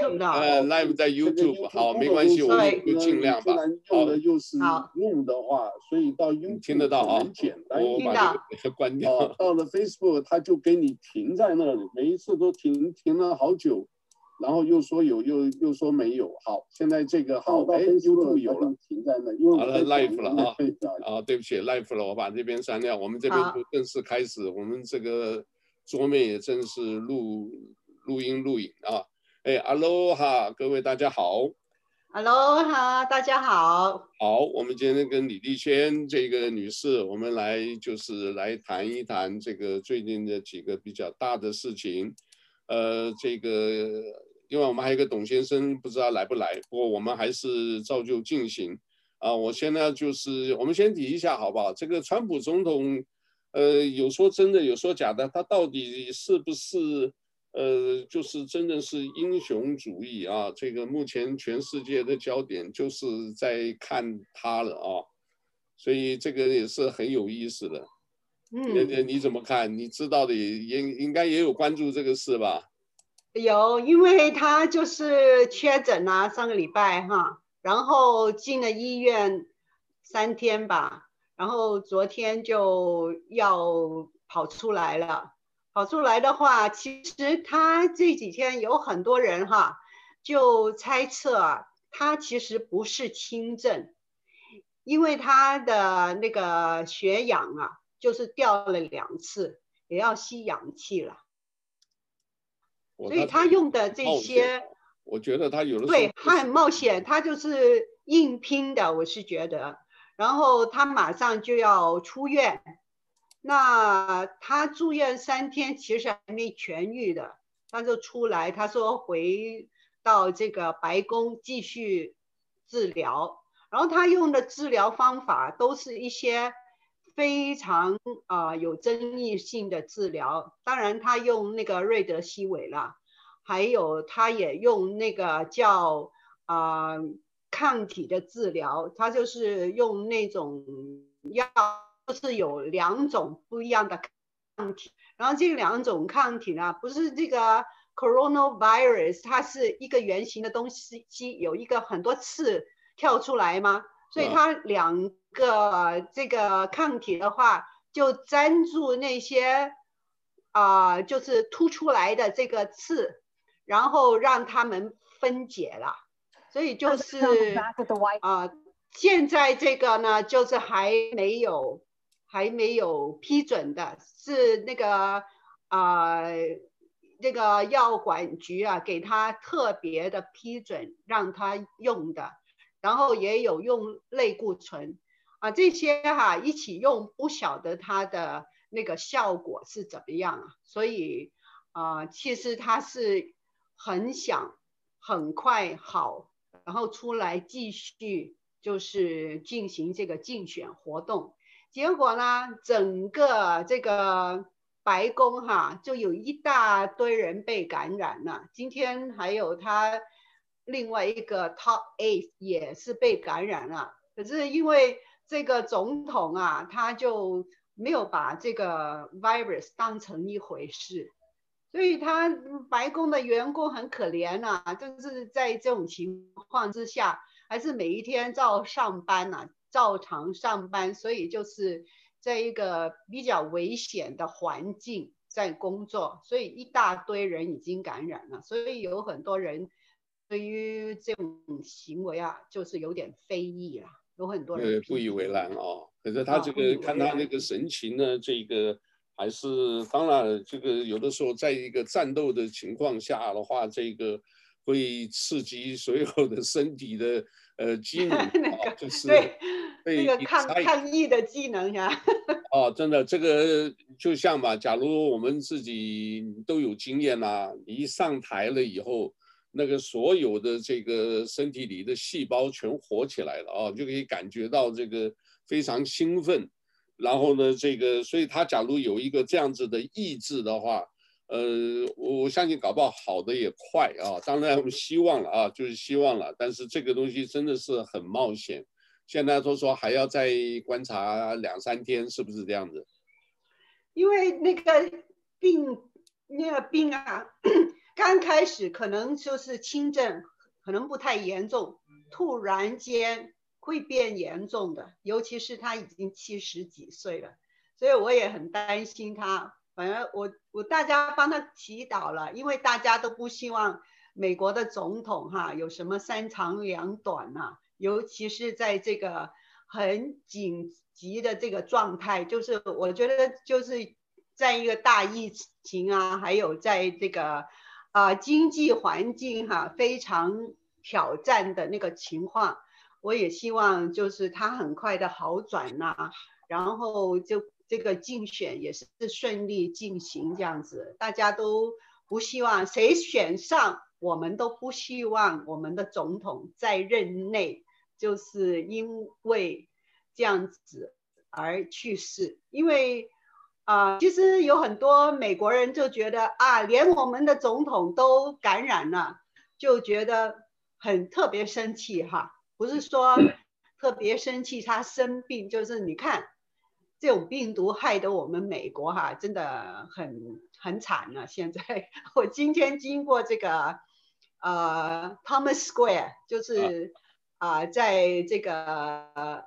呃，Live 在 YouTube，好，没关系，我们就尽量吧。好的又是 Zoom 的话，所以到 YouTube 听得到啊，很简单，我把这个关掉。到了 Facebook，它就给你停在那里，每一次都停停了好久。然后又说有，又又说没有。好，现在这个好，哎，YouTube 有了，停在那。好了，Live 了啊！啊，对不起，Live 了，我把这边删掉。我们这边就正式开始，我们这个桌面也正式录录音录影啊。哎，Hello 哈，各位大家好。Hello 哈，大家好。好，我们今天跟李丽娟这个女士，我们来就是来谈一谈这个最近的几个比较大的事情。呃，这个。因为我们还有一个董先生，不知道来不来。不过我们还是照旧进行。啊，我现在就是我们先提一下，好不好？这个川普总统，呃，有说真的，有说假的，他到底是不是，呃，就是真的是英雄主义啊？这个目前全世界的焦点就是在看他了啊。所以这个也是很有意思的。嗯，你你怎么看？你知道的也应该也有关注这个事吧？有，因为他就是确诊啊，上个礼拜哈，然后进了医院三天吧，然后昨天就要跑出来了。跑出来的话，其实他这几天有很多人哈，就猜测啊他其实不是轻症，因为他的那个血氧啊，就是掉了两次，也要吸氧气了。所以他用的这些，我觉得他有的对，他很冒险，他就是硬拼的，我是觉得。然后他马上就要出院，那他住院三天，其实还没痊愈的，他就出来，他说回到这个白宫继续治疗。然后他用的治疗方法都是一些。非常啊、有争议性的治疗，当然他用那个瑞德西韦了，还有他也用那个叫啊、抗体的治疗，他就是用那种药，是有两种不一样的抗体，然后这两种抗体呢，不是这个 coronavirus，它是一个圆形的东西，有一个很多刺跳出来吗？所以它两个这个抗体的话，就粘住那些啊、呃，就是突出来的这个刺，然后让它们分解了。所以就是啊、呃，现在这个呢，就是还没有还没有批准的，是那个啊、那个药管局啊，给他特别的批准，让他用的。然后也有用类固醇，啊，这些哈、一起用，不晓得它的那个效果是怎么样啊。所以啊，其实他是很想很快好，然后出来继续就是进行这个竞选活动。结果呢，整个这个白宫哈、就有一大堆人被感染了。今天还有他。另外一个 top eight 也是被感染了，可是因为这个总统啊，他就没有把这个 virus 当成一回事，所以他白宫的员工很可怜啊，就是在这种情况之下，还是每一天照上班啊，照常上班，所以就是在一个比较危险的环境在工作，所以一大堆人已经感染了，所以有很多人。对于这种行为啊，就是有点非议了，有很多人不以为然哦。可是他这个、哦、看他那个神情呢，这个还是当然，这个有的时候在一个战斗的情况下的话，这个会刺激所有的身体的呃机能，那个、就是对那个抗抗疫的技能呀。哦，真的，这个就像嘛，假如我们自己都有经验啦、啊，你一上台了以后。那个所有的这个身体里的细胞全活起来了啊，就可以感觉到这个非常兴奋。然后呢，这个所以他假如有一个这样子的意志的话，呃，我相信搞不好好的也快啊。当然我们希望了啊，就是希望了。但是这个东西真的是很冒险。现在都说还要再观察两三天，是不是这样子？因为那个病，那个病啊。刚开始可能就是轻症，可能不太严重，突然间会变严重的，尤其是他已经七十几岁了，所以我也很担心他。反正我大家帮他祈祷了，因为大家都不希望美国的总统哈有什么三长两短呐、尤其是在这个很紧急的这个状态，就是我觉得就是在一个大疫情啊，还有在这个啊、经济环境哈、非常挑战的那个情况，我也希望就是他很快的好转呐、然后就。这个竞选也是顺利进行，这样子，大家都不希望谁选上，我们都不希望我们的总统在任内就是因为这样子而去世，因为啊、其实有很多美国人就觉得啊，连我们的总统都感染了，就觉得很特别生气哈，不是说特别生气他生病，就是你看。这种病毒害得我们美国哈、啊、真的很很惨了、啊。现在 我今天经过这个呃 Thomas Square，就是啊、呃，在这个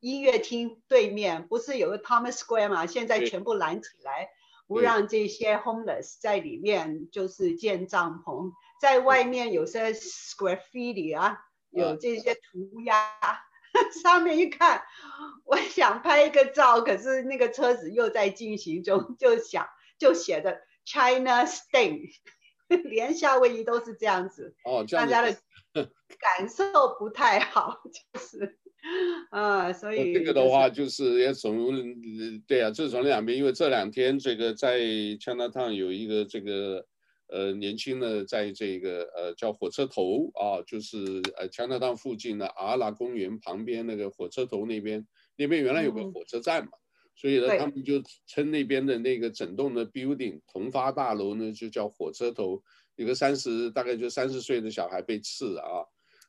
音乐厅对面，不是有个 Thomas Square 吗？现在全部拦起来，不让这些 homeless 在里面就是建帐篷，在外面有些 square feet 啊，有这些涂鸦。上面一看，我想拍一个照，可是那个车子又在进行中，就想就写的 China Stay，连夏威夷都是这样子。哦，大家的 感受不太好，就是，啊，所以、就是、这个的话就是也从对啊，就从两边，因为这两天这个在 Chinatown 有一个这个。呃，年轻的在这个呃叫火车头啊，就是呃加拿大附近的阿拉公园旁边那个火车头那边，那边原来有个火车站嘛，嗯、所以呢，他们就称那边的那个整栋的 building 同发大楼呢就叫火车头。一个三十大概就三十岁的小孩被刺啊，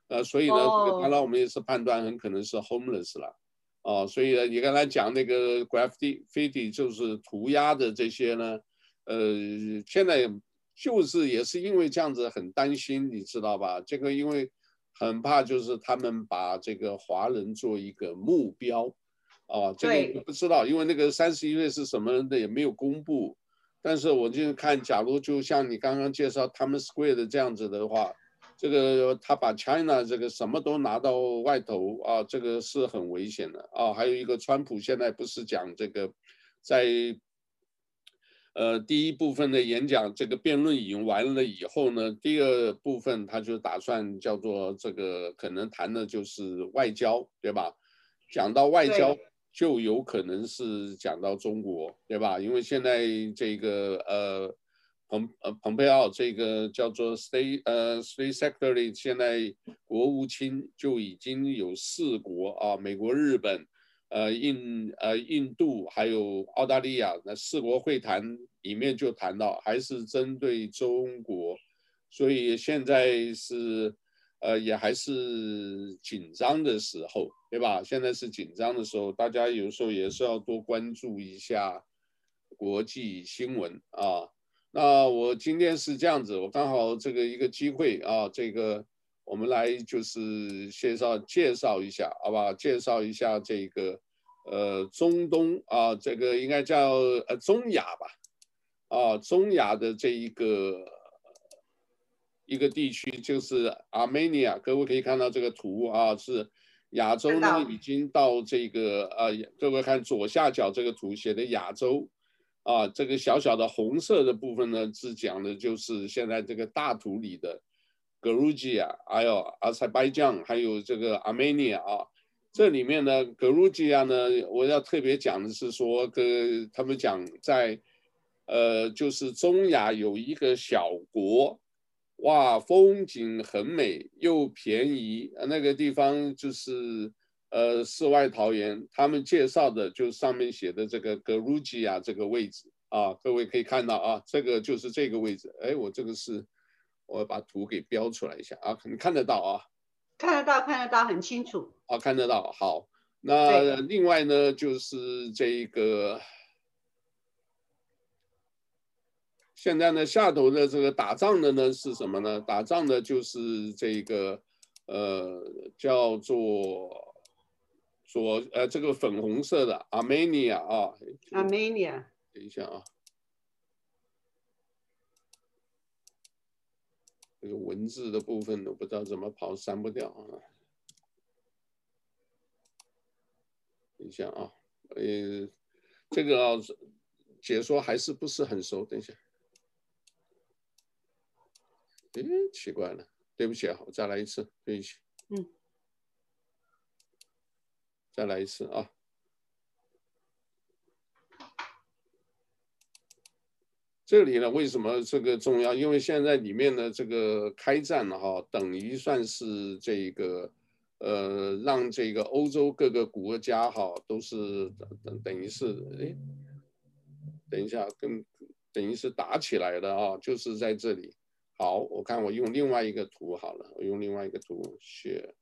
呃，所以呢，当然我们也是判断很可能是 homeless 了，啊，所以呢，你刚才讲那个 graffiti 就是涂鸦的这些呢，呃，现在。就是也是因为这样子很担心，你知道吧？这个因为很怕，就是他们把这个华人做一个目标，啊，这个不知道，因为那个三十一岁是什么人的也没有公布。但是我就看，假如就像你刚刚介绍 Times Square 的这样子的话，这个他把 China 这个什么都拿到外头啊，这个是很危险的啊。还有一个，川普现在不是讲这个在。呃，第一部分的演讲，这个辩论已经完了以后呢，第二部分他就打算叫做这个，可能谈的就是外交，对吧？讲到外交，就有可能是讲到中国，对吧？因为现在这个呃，蓬呃蓬佩奥这个叫做 State 呃 State Secretary，现在国务卿就已经有四国啊，美国、日本。呃，印呃印度还有澳大利亚那四国会谈里面就谈到，还是针对中国，所以现在是呃也还是紧张的时候，对吧？现在是紧张的时候，大家有时候也是要多关注一下国际新闻啊。那我今天是这样子，我刚好这个一个机会啊，这个。我们来就是介绍介绍一下，好吧？介绍一下这个呃中东啊，这个应该叫呃中亚吧，啊中亚的这一个一个地区就是 Armenia，各位可以看到这个图啊，是亚洲呢已经到这个呃，各位看左下角这个图写的亚洲啊，这个小小的红色的部分呢是讲的就是现在这个大图里的。格鲁吉亚，还有阿塞拜疆，还有这个阿美尼亚啊，这里面呢，格鲁吉亚呢，我要特别讲的是说，跟他们讲在，呃，就是中亚有一个小国，哇，风景很美又便宜，那个地方就是呃世外桃源。他们介绍的就上面写的这个格鲁吉亚这个位置啊，各位可以看到啊，这个就是这个位置。哎，我这个是。我把图给标出来一下啊，可能看得到啊？看得到，看得到，很清楚。啊，看得到。好，那另外呢，就是这个，现在呢，下头的这个打仗的呢是什么呢？打仗的就是这个，呃，叫做左呃这个粉红色的 Armenia 啊，Armenia。等一下啊，这个文字的部分我不知道怎么跑，删不掉啊。等一下啊，呃，这个啊，解说还是不是很熟，等一下。哎，奇怪了，对不起啊，我再来一次，对不起。嗯，再来一次啊。这里呢，为什么这个重要？因为现在里面的这个开战了哈，等于算是这个呃，让这个欧洲各个国家哈，都是等等等于是哎，等一下，跟等于是打起来的啊，就是在这里。好，我看我用另外一个图好了，我用另外一个图写。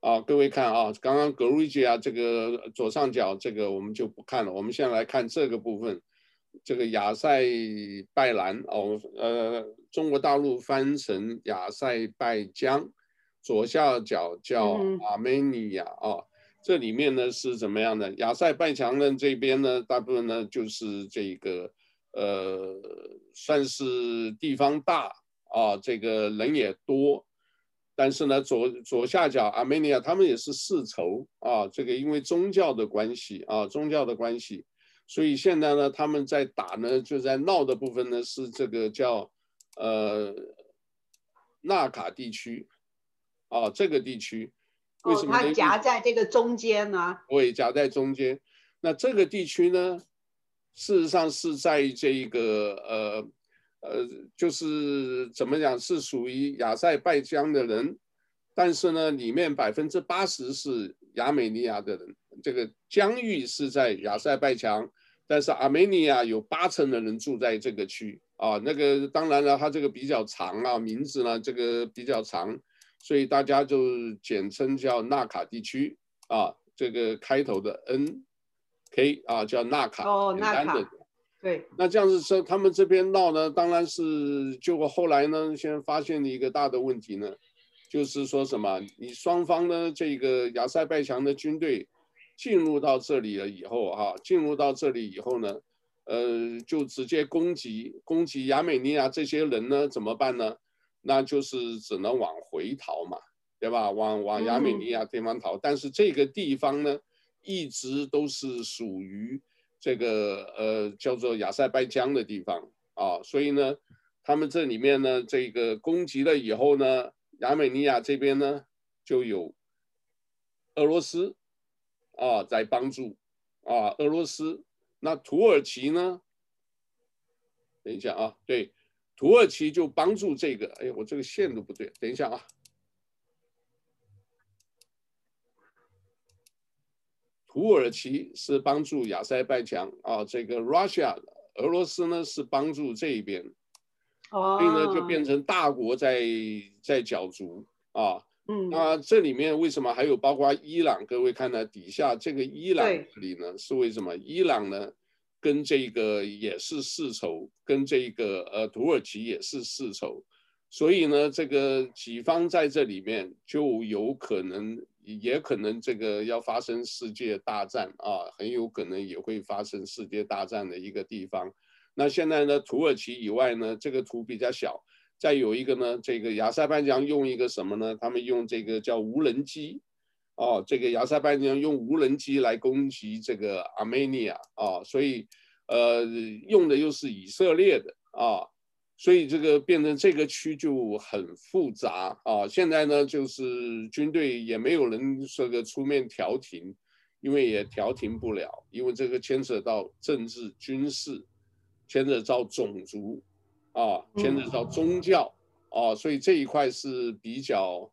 啊，各位看啊，刚刚格瑞吉亚这个左上角这个我们就不看了，我们现在来看这个部分，这个亚塞拜兰哦，呃，中国大陆翻成亚塞拜疆，左下角叫阿美尼亚啊，这里面呢是怎么样的？亚塞拜疆呢这边呢，大部分呢就是这个。呃，算是地方大啊，这个人也多，但是呢，左左下角阿美尼亚他们也是世仇啊，这个因为宗教的关系啊，宗教的关系，所以现在呢，他们在打呢，就在闹的部分呢是这个叫呃纳卡地区啊，这个地区为什么？它夹在这个中间呢？对，夹在中间。那这个地区呢？事实上是在这个呃呃，就是怎么讲，是属于亚塞拜疆的人，但是呢，里面百分之八十是亚美尼亚的人。这个疆域是在亚塞拜疆，但是阿美尼亚有八成的人住在这个区啊。那个当然了，它这个比较长啊，名字呢这个比较长，所以大家就简称叫纳卡地区啊。这个开头的 N。K 啊，叫纳卡，哦，纳卡，对。那这样子说，他们这边闹呢，当然是就我后来呢，先发现了一个大的问题呢，就是说什么，你双方呢，这个亚塞拜疆的军队进入到这里了以后啊，进入到这里以后呢，呃，就直接攻击攻击亚美尼亚这些人呢，怎么办呢？那就是只能往回逃嘛，对吧？往往亚美尼亚地方逃，嗯、但是这个地方呢？一直都是属于这个呃叫做亚塞拜疆的地方啊，所以呢，他们这里面呢，这个攻击了以后呢，亚美尼亚这边呢就有俄罗斯啊在帮助啊，俄罗斯，那土耳其呢？等一下啊，对，土耳其就帮助这个，哎，我这个线都不对，等一下啊。土耳其是帮助亚塞拜疆啊，这个 Russia 俄罗斯呢是帮助这一边，所以呢就变成大国在在角逐啊。嗯，那这里面为什么还有包括伊朗？各位看到底下这个伊朗里呢是为什么？伊朗呢跟这个也是世仇，跟这个呃土耳其也是世仇，所以呢这个几方在这里面就有可能。也可能这个要发生世界大战啊，很有可能也会发生世界大战的一个地方。那现在呢，土耳其以外呢，这个图比较小。再有一个呢，这个亚塞拜疆用一个什么呢？他们用这个叫无人机，哦，这个亚塞拜疆用无人机来攻击这个阿美尼亚啊，所以呃，用的又是以色列的啊。所以这个变成这个区就很复杂啊！现在呢，就是军队也没有人这个出面调停，因为也调停不了，因为这个牵扯到政治、军事，牵扯到种族，啊，牵扯到宗教，啊，所以这一块是比较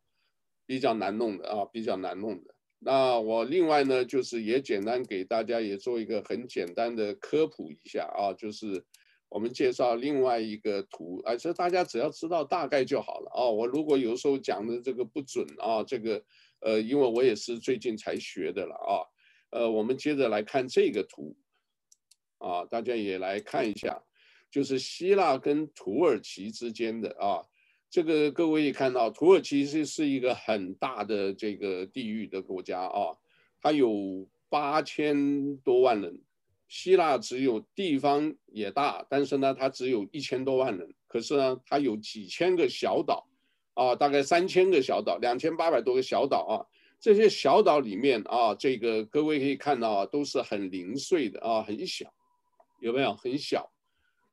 比较难弄的啊，比较难弄的。那我另外呢，就是也简单给大家也做一个很简单的科普一下啊，就是。我们介绍另外一个图，啊，这大家只要知道大概就好了啊。我如果有时候讲的这个不准啊，这个，呃，因为我也是最近才学的了啊。呃，我们接着来看这个图，啊，大家也来看一下，就是希腊跟土耳其之间的啊。这个各位也看到，土耳其是是一个很大的这个地域的国家啊，它有八千多万人。希腊只有地方也大，但是呢，它只有一千多万人。可是呢，它有几千个小岛，啊，大概三千个小岛，两千八百多个小岛啊。这些小岛里面啊，这个各位可以看到啊，都是很零碎的啊，很小，有没有？很小。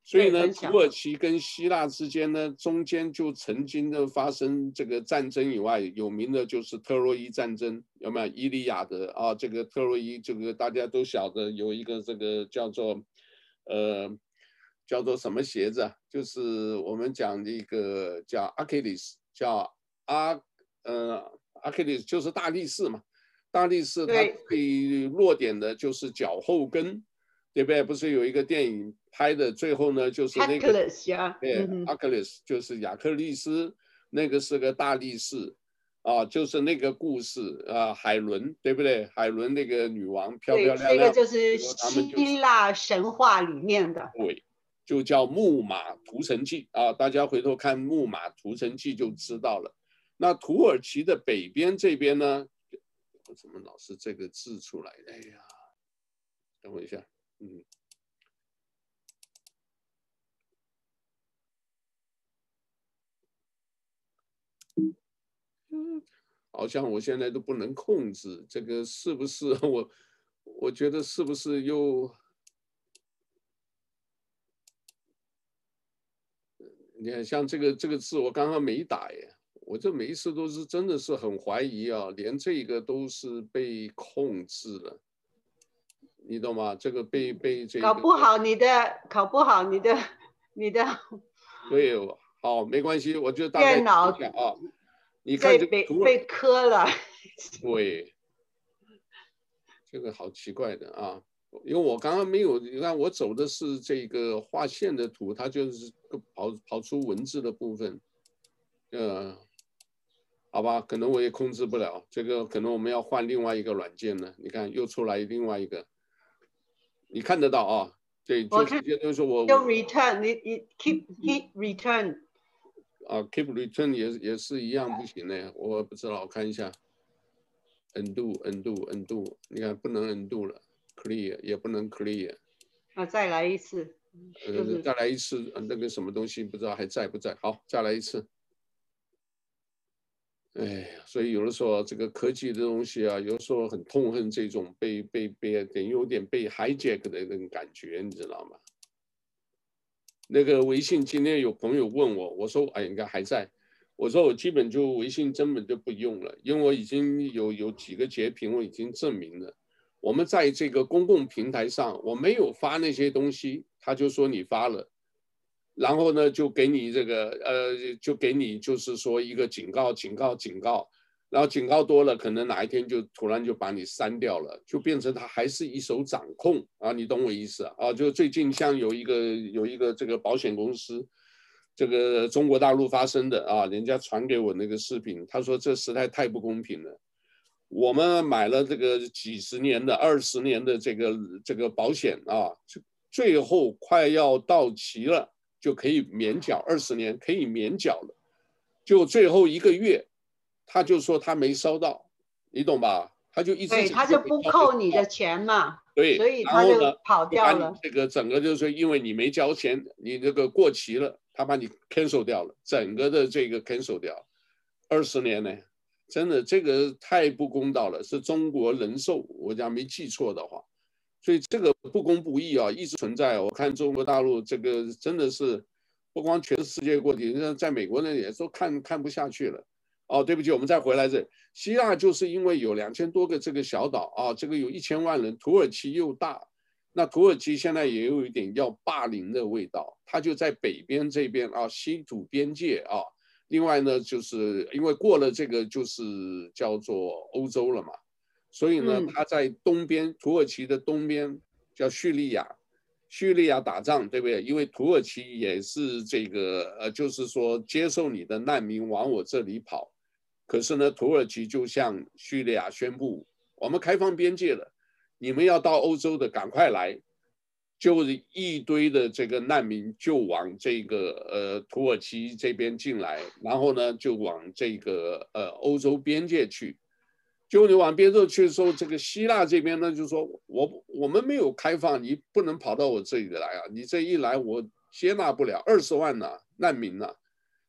所以呢，土耳其跟希腊之间呢，中间就曾经的发生这个战争以外，有名的就是特洛伊战争，有没有？伊利亚德啊，这个特洛伊，这个大家都晓得，有一个这个叫做，呃，叫做什么鞋子啊？就是我们讲的一个叫阿基里斯，叫阿，呃，阿基里斯就是大力士嘛，大力士他可以落点的就是脚后跟。对不对？不是有一个电影拍的，最后呢，就是那个，对，阿克里斯就是雅克力斯，那个是个大力士，啊，就是那个故事啊，海伦，对不对？海伦那个女王漂漂亮亮，这个就是希腊神话里面的，对，就叫《木马屠城记》啊，大家回头看《木马屠城记》就知道了。那土耳其的北边这边呢，我怎么老是这个字出来？哎呀，等我一下。嗯，好像我现在都不能控制这个，是不是我？我觉得是不是又？你看，像这个这个字，我刚刚没打耶，我这每一次都是真的是很怀疑啊，连这个都是被控制了。你懂吗？这个被被这个搞不好你的搞不好你的你的，对，好，没关系，我就大概脑啊，你看这被被磕了，对，这个好奇怪的啊，因为我刚刚没有，你看我走的是这个画线的图，它就是跑跑出文字的部分，呃，好吧，可能我也控制不了，这个可能我们要换另外一个软件了，你看又出来另外一个。你看得到啊？对，就直接就是我。用 return，你你 keep keep return。啊，keep return 也也是一样不行的，我不知道，我看一下。undo，undo，undo，你看不能 undo 了，clear 也不能 clear。啊，再来一次。呃，再来一次，那个什么东西不知道还在不在？好，再来一次。哎，所以有的时候这个科技的东西啊，有的时候很痛恨这种被被被等于有点被 hijack 的那种感觉，你知道吗？那个微信今天有朋友问我，我说哎，应该还在。我说我基本就微信根本就不用了，因为我已经有有几个截屏，我已经证明了，我们在这个公共平台上，我没有发那些东西，他就说你发了。然后呢，就给你这个，呃，就给你就是说一个警告，警告，警告，然后警告多了，可能哪一天就突然就把你删掉了，就变成他还是一手掌控啊，你懂我意思啊？啊，就最近像有一个有一个这个保险公司，这个中国大陆发生的啊，人家传给我那个视频，他说这实在太不公平了，我们买了这个几十年的、二十年的这个这个保险啊，最后快要到期了。就可以免缴二十年，可以免缴了。就最后一个月，他就说他没收到，你懂吧？他就一直对，他就不扣你的钱嘛。对，所以他就跑掉了。这个整个就是说，因为你没交钱，你这个过期了，他把你 cancel 掉了，整个的这个 cancel 掉，二十年呢，真的这个太不公道了。是中国人寿，我讲没记错的话。所以这个不公不义啊，一直存在。我看中国大陆这个真的是，不光全世界各地，在美国那也都看看不下去了。哦，对不起，我们再回来这，希腊就是因为有两千多个这个小岛啊，这个有一千万人，土耳其又大，那土耳其现在也有一点要霸凌的味道，它就在北边这边啊，西土边界啊。另外呢，就是因为过了这个就是叫做欧洲了嘛。所以呢，他在东边，土耳其的东边叫叙利亚，叙利亚打仗，对不对？因为土耳其也是这个，呃，就是说接受你的难民往我这里跑。可是呢，土耳其就向叙利亚宣布，我们开放边界了，你们要到欧洲的赶快来。就是一堆的这个难民就往这个呃土耳其这边进来，然后呢就往这个呃欧洲边界去。就你往边上去的时候，这个希腊这边呢就说我我们没有开放，你不能跑到我这里来啊！你这一来我接纳不了二十万呐难民呐。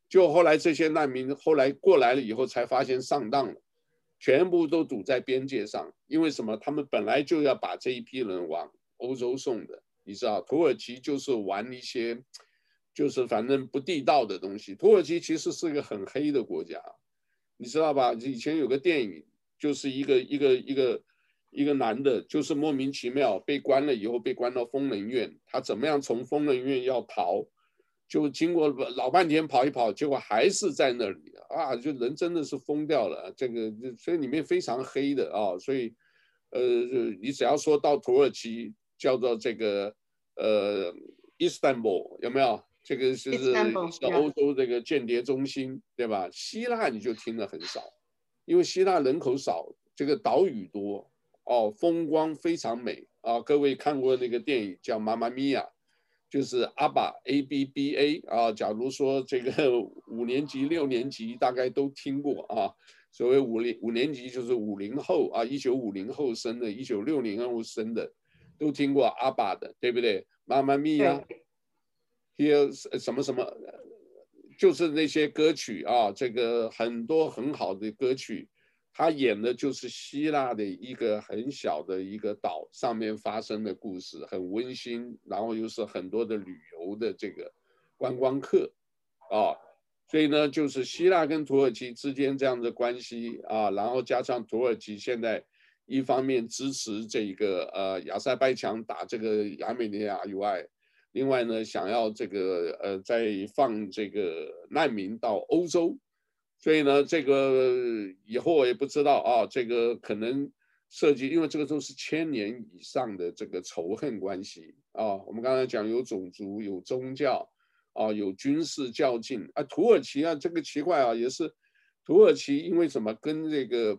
就后来这些难民后来过来了以后，才发现上当了，全部都堵在边界上。因为什么？他们本来就要把这一批人往欧洲送的，你知道，土耳其就是玩一些，就是反正不地道的东西。土耳其其实是一个很黑的国家，你知道吧？以前有个电影，就是一个一个一个一个男的，就是莫名其妙被关了以后，被关到疯人院，他怎么样从疯人院要逃？就经过老半天跑一跑，结果还是在那里啊！就人真的是疯掉了，这个所以里面非常黑的啊，所以呃，你只要说到土耳其，叫做这个呃伊斯坦布尔有没有？这个是是欧洲这个间谍中心，对吧？希腊你就听得很少，因为希腊人口少，这个岛屿多哦，风光非常美啊！各位看过那个电影叫《妈妈咪呀》。就是阿爸 A B B A 啊，假如说这个 五年级、六年级大概都听过啊。所谓五零五年级就是五零后啊，一九五零后生的，一九六零后生的，都听过阿爸的，对不对？妈妈咪呀，Here 什么什么，就是那些歌曲啊，这个很多很好的歌曲。他演的就是希腊的一个很小的一个岛上面发生的故事，很温馨，然后又是很多的旅游的这个观光客，啊，所以呢，就是希腊跟土耳其之间这样的关系啊，然后加上土耳其现在一方面支持这个呃亚塞拜强打这个亚美尼亚以外，另外呢，想要这个呃再放这个难民到欧洲。所以呢，这个以后我也不知道啊，这个可能涉及，因为这个都是千年以上的这个仇恨关系啊。我们刚才讲有种族、有宗教啊，有军事较劲啊。土耳其啊，这个奇怪啊，也是土耳其因为什么跟这个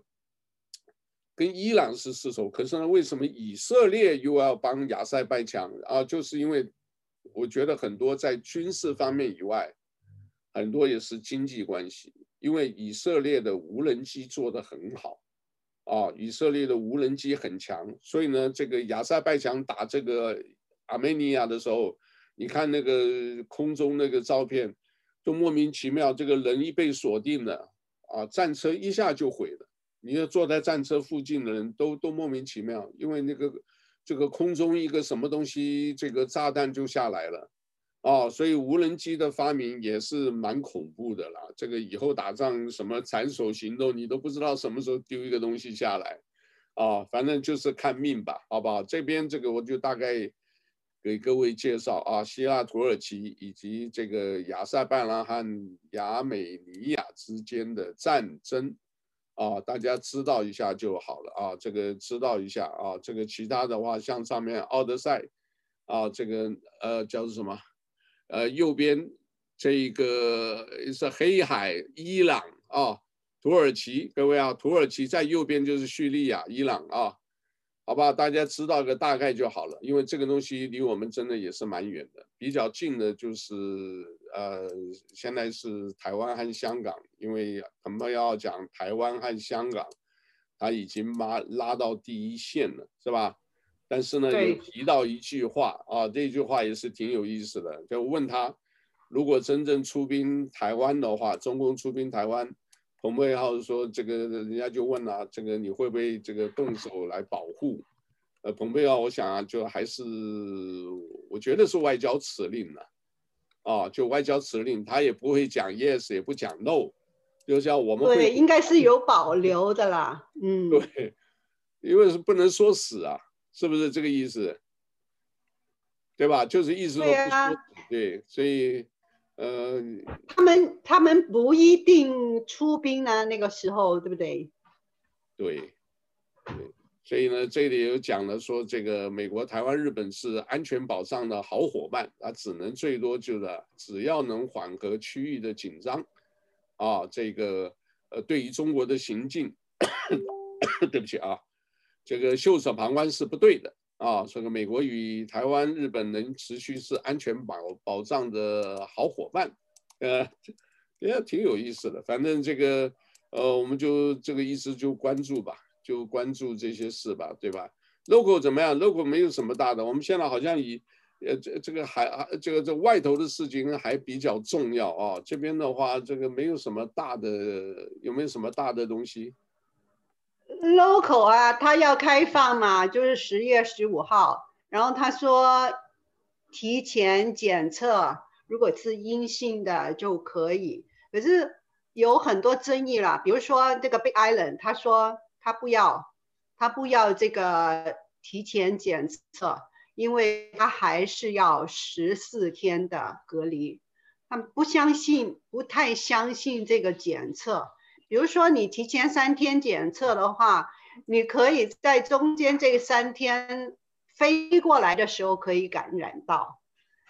跟伊朗是世仇，可是呢，为什么以色列又要帮亚塞拜疆啊？就是因为我觉得很多在军事方面以外，很多也是经济关系。因为以色列的无人机做得很好，啊，以色列的无人机很强，所以呢，这个亚塞拜疆打这个阿美尼亚的时候，你看那个空中那个照片，都莫名其妙，这个人一被锁定了，啊，战车一下就毁了，你要坐在战车附近的人都都莫名其妙，因为那个这个空中一个什么东西，这个炸弹就下来了。哦，所以无人机的发明也是蛮恐怖的啦。这个以后打仗什么斩首行动，你都不知道什么时候丢一个东西下来，啊，反正就是看命吧，好不好？这边这个我就大概给各位介绍啊，希腊、土耳其以及这个亚塞拜然和亚美尼亚之间的战争，啊，大家知道一下就好了啊。这个知道一下啊，这个其他的话像上面奥德赛，啊，这个呃叫做什么？呃，右边这一个是黑海、伊朗啊，土耳其，各位啊，土耳其在右边就是叙利亚、伊朗啊，好吧，大家知道个大概就好了，因为这个东西离我们真的也是蛮远的，比较近的就是呃，现在是台湾和香港，因为我们要讲台湾和香港，他已经拉拉到第一线了，是吧？但是呢，有提到一句话啊，这句话也是挺有意思的。就问他，如果真正出兵台湾的话，中共出兵台湾，彭佩奥说这个，人家就问了，这个你会不会这个动手来保护？呃，彭佩奥，我想啊，就还是我觉得是外交辞令了，啊，就外交辞令，他也不会讲 yes，也不讲 no，就像我们会对，应该是有保留的啦，嗯，对，因为是不能说死啊。是不是这个意思？对吧？就是意思说不说，对啊，对，所以，呃，他们他们不一定出兵呢，那个时候，对不对？对，对，所以呢，这里有讲了说，这个美国、台湾、日本是安全保障的好伙伴，啊，只能最多就是只要能缓和区域的紧张，啊，这个呃，对于中国的行径，对不起啊。这个袖手旁观是不对的啊，这个美国与台湾、日本能持续是安全保保障的好伙伴，呃，也挺有意思的。反正这个，呃，我们就这个意思就关注吧，就关注这些事吧，对吧？logo 怎么样？logo 没有什么大的，我们现在好像以。呃，这这个还这个这外头的事情还比较重要啊。这边的话，这个没有什么大的，有没有什么大的东西？local 啊，他要开放嘛，就是十月十五号。然后他说提前检测，如果是阴性的就可以。可是有很多争议啦，比如说这个 Big Island，他说他不要，他不要这个提前检测。因为他还是要十四天的隔离，他们不相信，不太相信这个检测。比如说你提前三天检测的话，你可以在中间这三天飞过来的时候可以感染到。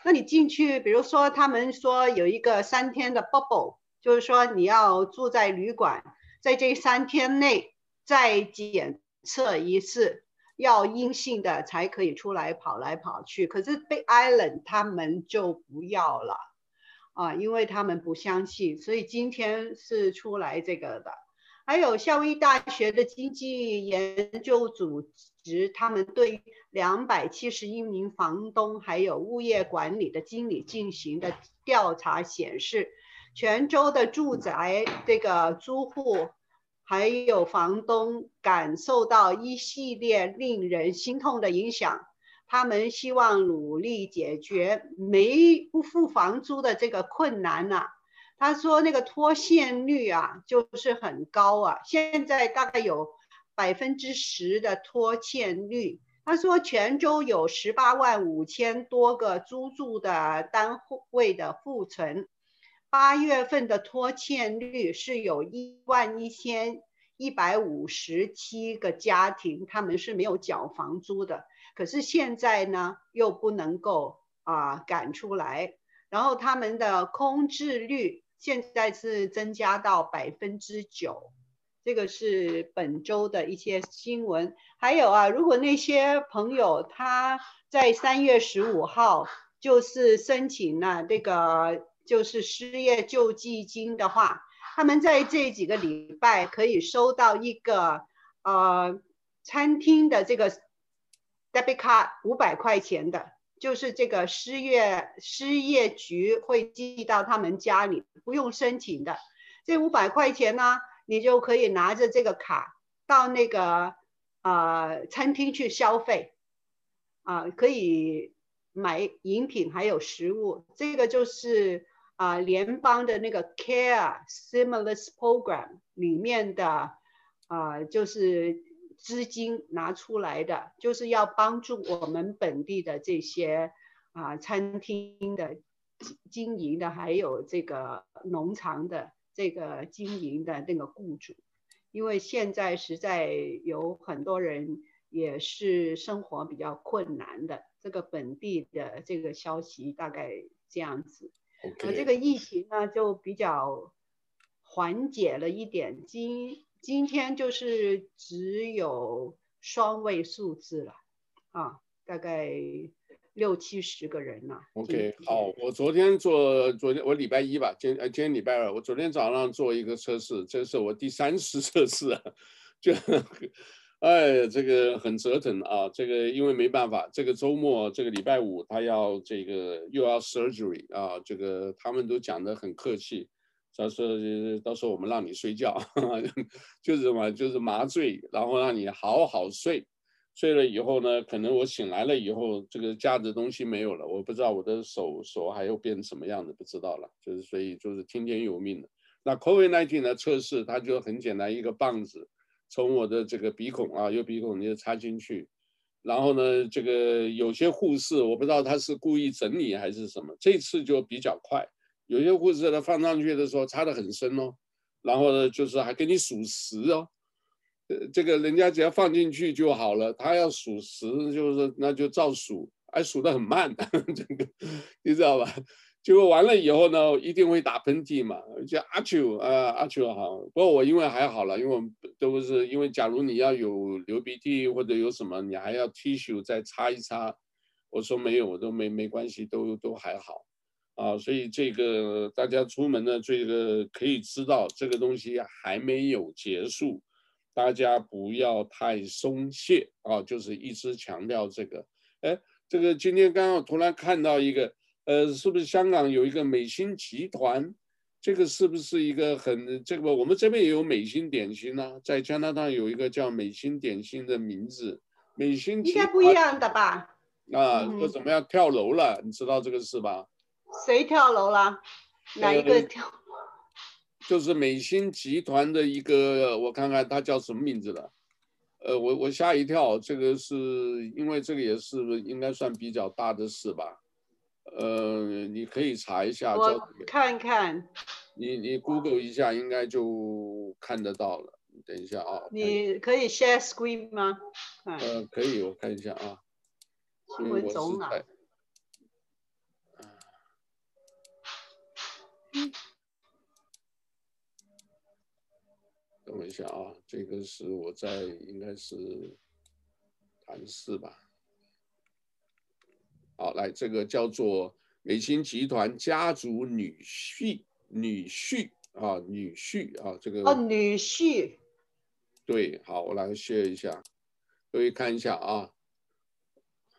那你进去，比如说他们说有一个三天的 bubble，就是说你要住在旅馆，在这三天内再检测一次。要阴性的才可以出来跑来跑去，可是 Big Island 他们就不要了啊，因为他们不相信，所以今天是出来这个的。还有夏威夷大学的经济研究组织，他们对两百七十一名房东还有物业管理的经理进行的调查显示，全州的住宅这个租户。还有房东感受到一系列令人心痛的影响，他们希望努力解决没不付房租的这个困难呐。他说那个拖欠率啊，就是很高啊，现在大概有百分之十的拖欠率。他说泉州有十八万五千多个租住的单位的库存。八月份的拖欠率是有一万一千一百五十七个家庭，他们是没有缴房租的。可是现在呢，又不能够啊赶出来，然后他们的空置率现在是增加到百分之九。这个是本周的一些新闻。还有啊，如果那些朋友他在三月十五号就是申请了这个。就是失业救济金的话，他们在这几个礼拜可以收到一个呃餐厅的这个 debit card 五百块钱的，就是这个失业失业局会寄到他们家里，不用申请的。这五百块钱呢，你就可以拿着这个卡到那个呃餐厅去消费，啊、可以买饮品还有食物，这个就是。啊，联邦的那个 Care Stimulus Program 里面的啊，就是资金拿出来的，就是要帮助我们本地的这些啊餐厅的经营的，还有这个农场的这个经营的那个雇主，因为现在实在有很多人也是生活比较困难的，这个本地的这个消息大概这样子。Okay. 这个疫情呢，就比较缓解了一点。今今天就是只有双位数字了，啊，大概六七十个人了。OK，好，我昨天做，昨天我礼拜一吧，今呃今天礼拜二，我昨天早上做一个测试，这是我第三次测试啊，就。哎，这个很折腾啊！这个因为没办法，这个周末这个礼拜五他要这个又要 surgery 啊，这个他们都讲的很客气，他说到时候我们让你睡觉，就是什么就是麻醉，然后让你好好睡，睡了以后呢，可能我醒来了以后，这个架子东西没有了，我不知道我的手手还要变什么样子，不知道了，就是所以就是听天由命的。那 COVID-19 的测试，它就很简单，一个棒子。从我的这个鼻孔啊，右鼻孔你就插进去，然后呢，这个有些护士我不知道他是故意整理还是什么，这次就比较快。有些护士他放上去的时候插得很深哦，然后呢，就是还给你数时哦，呃，这个人家只要放进去就好了，他要数时就是那就照数，还数得很慢，这个你知道吧？结果完了以后呢，一定会打喷嚏嘛，叫阿秋啊，阿秋好。不过我因为还好了，因为都是因为，假如你要有流鼻涕或者有什么，你还要 tissue 再擦一擦。我说没有，我都没没关系，都都还好啊。所以这个大家出门呢，这个可以知道这个东西还没有结束，大家不要太松懈啊，就是一直强调这个。哎，这个今天刚好突然看到一个。呃，是不是香港有一个美心集团？这个是不是一个很这个？我们这边也有美心点心呢、啊，在加拿大有一个叫美心点心的名字。美心应该不一样的吧？啊，说怎么样跳楼了？你知道这个事吧？谁跳楼了？哪一个跳？就是美心集团的一个，我看看他叫什么名字了。呃，我我吓一跳，这个是因为这个也是应该算比较大的事吧。呃，你可以查一下，我看看。你你 Google 一下，应该就看得到了。等一下啊。你可以 share screen 吗？呃，可以，我看一下啊。新闻总览。等我一下啊，这个是我在应该是谭氏吧。好，来，这个叫做美心集团家族女婿，女婿啊，女婿啊，这个哦，女婿，对，好，我来 share 一下，各位看一下啊。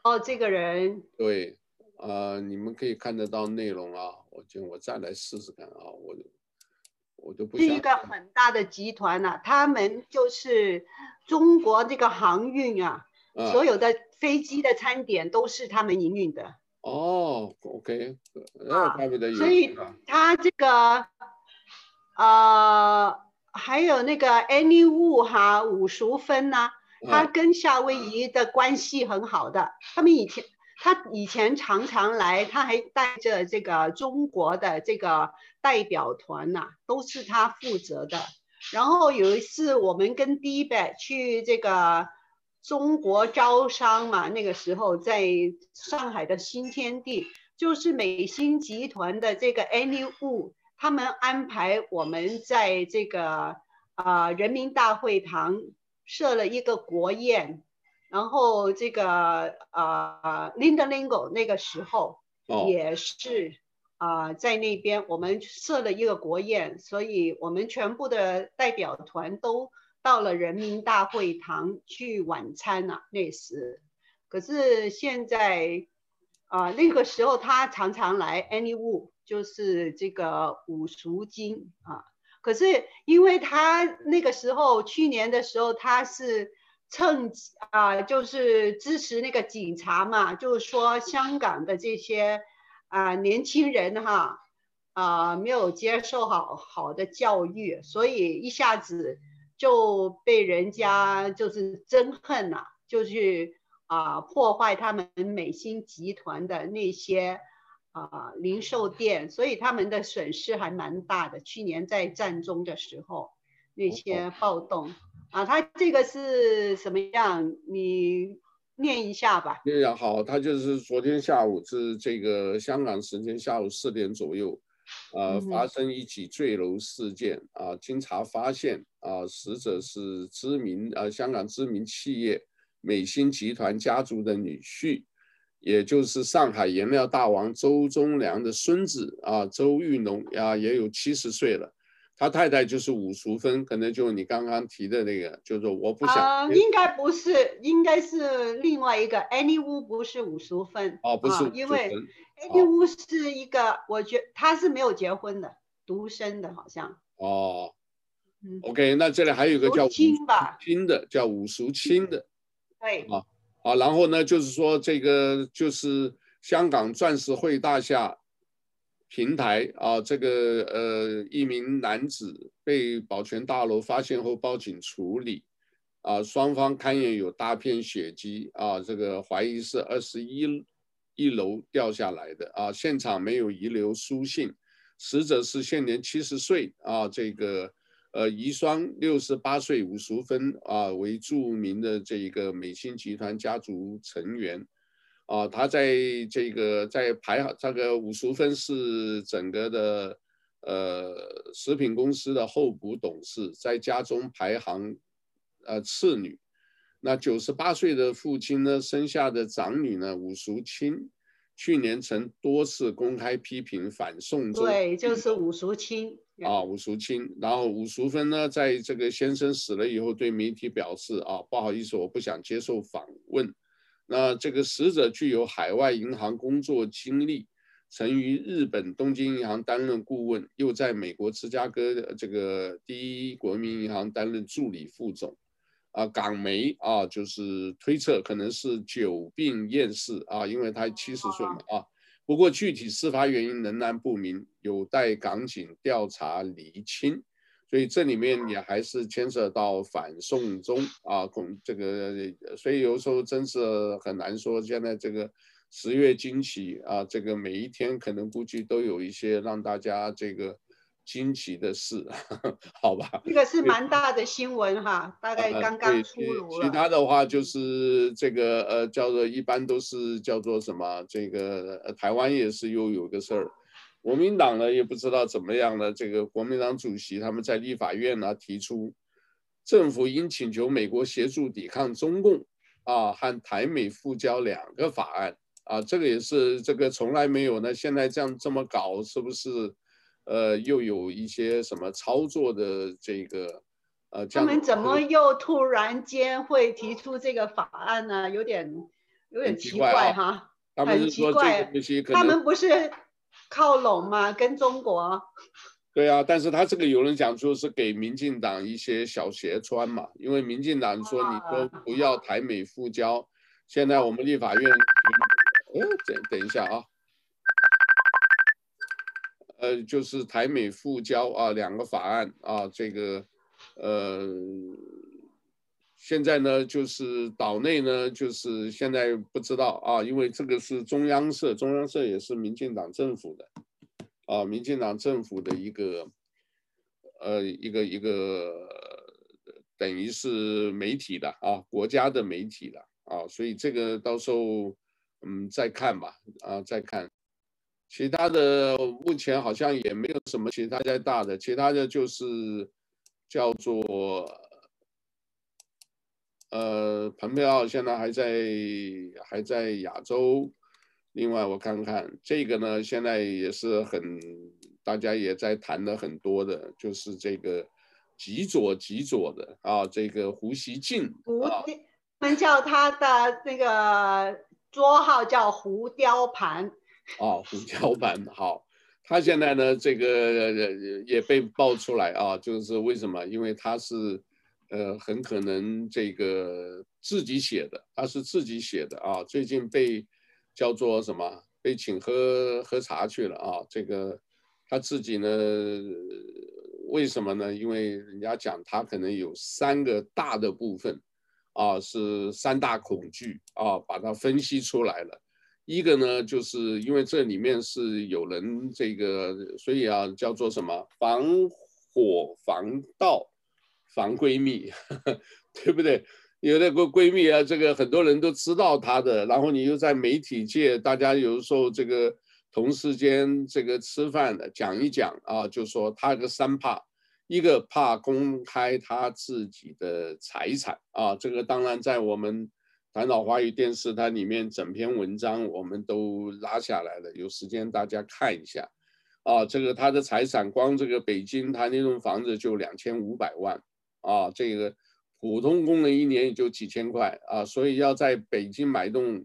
哦，这个人，对，啊、呃，你们可以看得到内容啊，我就我再来试试看啊，我我就不。是一个很大的集团呐、啊，他们就是中国这个航运啊，啊所有的。飞机的餐点都是他们营运的哦，OK，啊，所以他这个呃，还有那个 Wu 哈伍淑芬呐，他跟夏威夷的关系很好的。他们以前他以前常常来，他还带着这个中国的这个代表团呐，都是他负责的。然后有一次我们跟 DBAT 去这个。中国招商嘛，那个时候在上海的新天地，就是美新集团的这个 Wu，他们安排我们在这个啊、呃、人民大会堂设了一个国宴，然后这个啊、呃、Linda Lingle 那个时候也是啊、呃、在那边我们设了一个国宴，所以我们全部的代表团都。到了人民大会堂去晚餐啊，那时，可是现在，啊、那个时候他常常来 Annie Wu，就是这个五赎金啊。可是因为他那个时候去年的时候，他是趁啊、就是支持那个警察嘛，就是说香港的这些啊、年轻人哈啊、没有接受好好的教育，所以一下子。就被人家就是憎恨了，就去啊破坏他们美心集团的那些啊零售店，所以他们的损失还蛮大的。去年在战中的时候，那些暴动啊，他这个是什么样？你念一下吧。念一下好，他就是昨天下午是这个香港时间下午四点左右。呃，发生一起坠楼事件啊，经查发现啊，死者是知名呃香港知名企业美心集团家族的女婿，也就是上海颜料大王周忠良的孙子啊，周玉龙啊，也有七十岁了，他太太就是伍淑芬，可能就你刚刚提的那个，就是我不想，呃、应该不是，应该是另外一个 Wu 不是伍淑芬，哦，不是、啊，因为。Annie Wu 是一个，我觉他是没有结婚的，独生的，好像。哦，OK，那这里还有一个叫伍淑清的，叫伍淑清的。对。啊，啊，然后呢，就是说这个就是香港钻石汇大厦平台啊，这个呃一名男子被保全大楼发现后报警处理，啊，双方勘验有大片血迹啊，这个怀疑是二十一。一楼掉下来的啊，现场没有遗留书信，死者是现年七十岁啊，这个呃遗孀六十八岁伍淑芬啊，为著名的这个美心集团家族成员，啊，他在这个在排行这个伍淑芬是整个的呃食品公司的候补董事，在家中排行呃次女。那九十八岁的父亲呢，生下的长女呢，伍淑清，去年曾多次公开批评反送中。对，就是伍淑清。啊，伍淑清。然后伍淑芬呢，在这个先生死了以后，对媒体表示啊，不好意思，我不想接受访问。那这个死者具有海外银行工作经历，曾于日本东京银行担任顾问，又在美国芝加哥的这个第一国民银行担任助理副总。啊，港媒啊，就是推测可能是久病厌世啊，因为他七十岁嘛啊。不过具体事发原因仍然不明，有待港警调查厘清。所以这里面也还是牵涉到反送中啊，恐这个，所以有时候真是很难说。现在这个十月惊奇啊，这个每一天可能估计都有一些让大家这个。惊奇的事，好吧，这个是蛮大的新闻哈，大概刚刚出炉了。其他的话就是这个呃，叫做一般都是叫做什么？这个台湾也是又有个事儿，国民党呢也不知道怎么样了。这个国民党主席他们在立法院呢提出，政府应请求美国协助抵抗中共啊，和台美复交两个法案啊，这个也是这个从来没有呢，现在这样这么搞是不是？呃，又有一些什么操作的这个，呃，他们怎么又突然间会提出这个法案呢？有点有点奇怪哈，很奇怪。他们不是靠拢吗？跟中国？对啊，但是他这个有人讲说是给民进党一些小鞋穿嘛，因为民进党说你都不要台美复交，现在我们立法院，哎，等等一下啊。呃，就是台美复交啊，两个法案啊，这个，呃，现在呢，就是岛内呢，就是现在不知道啊，因为这个是中央社，中央社也是民进党政府的，啊，民进党政府的一个，呃，一个一个，等于是媒体的啊，国家的媒体的啊，所以这个到时候，嗯，再看吧，啊，再看。其他的目前好像也没有什么其他太大的，其他的就是叫做呃，蓬佩奥现在还在还在亚洲。另外我看看这个呢，现在也是很大家也在谈的很多的，就是这个极左极左的啊，这个胡锡进，胡，我们叫他的那个桌号叫胡雕盘。啊，胡椒盘好，他现在呢，这个也被爆出来啊，就是为什么？因为他是，呃，很可能这个自己写的，他是自己写的啊。最近被叫做什么？被请喝喝茶去了啊。这个他自己呢，为什么呢？因为人家讲他可能有三个大的部分，啊，是三大恐惧啊，把它分析出来了。一个呢，就是因为这里面是有人这个，所以啊，叫做什么防火、防盗、防闺蜜，呵呵，对不对？有那个闺蜜啊，这个很多人都知道她的，然后你又在媒体界，大家有时候这个同事间这个吃饭的讲一讲啊，就说她个三怕，一个怕公开她自己的财产啊，这个当然在我们。谈到华语电视，它里面整篇文章我们都拉下来了，有时间大家看一下。啊，这个他的财产，光这个北京他那栋房子就两千五百万，啊，这个普通工人一年也就几千块啊，所以要在北京买栋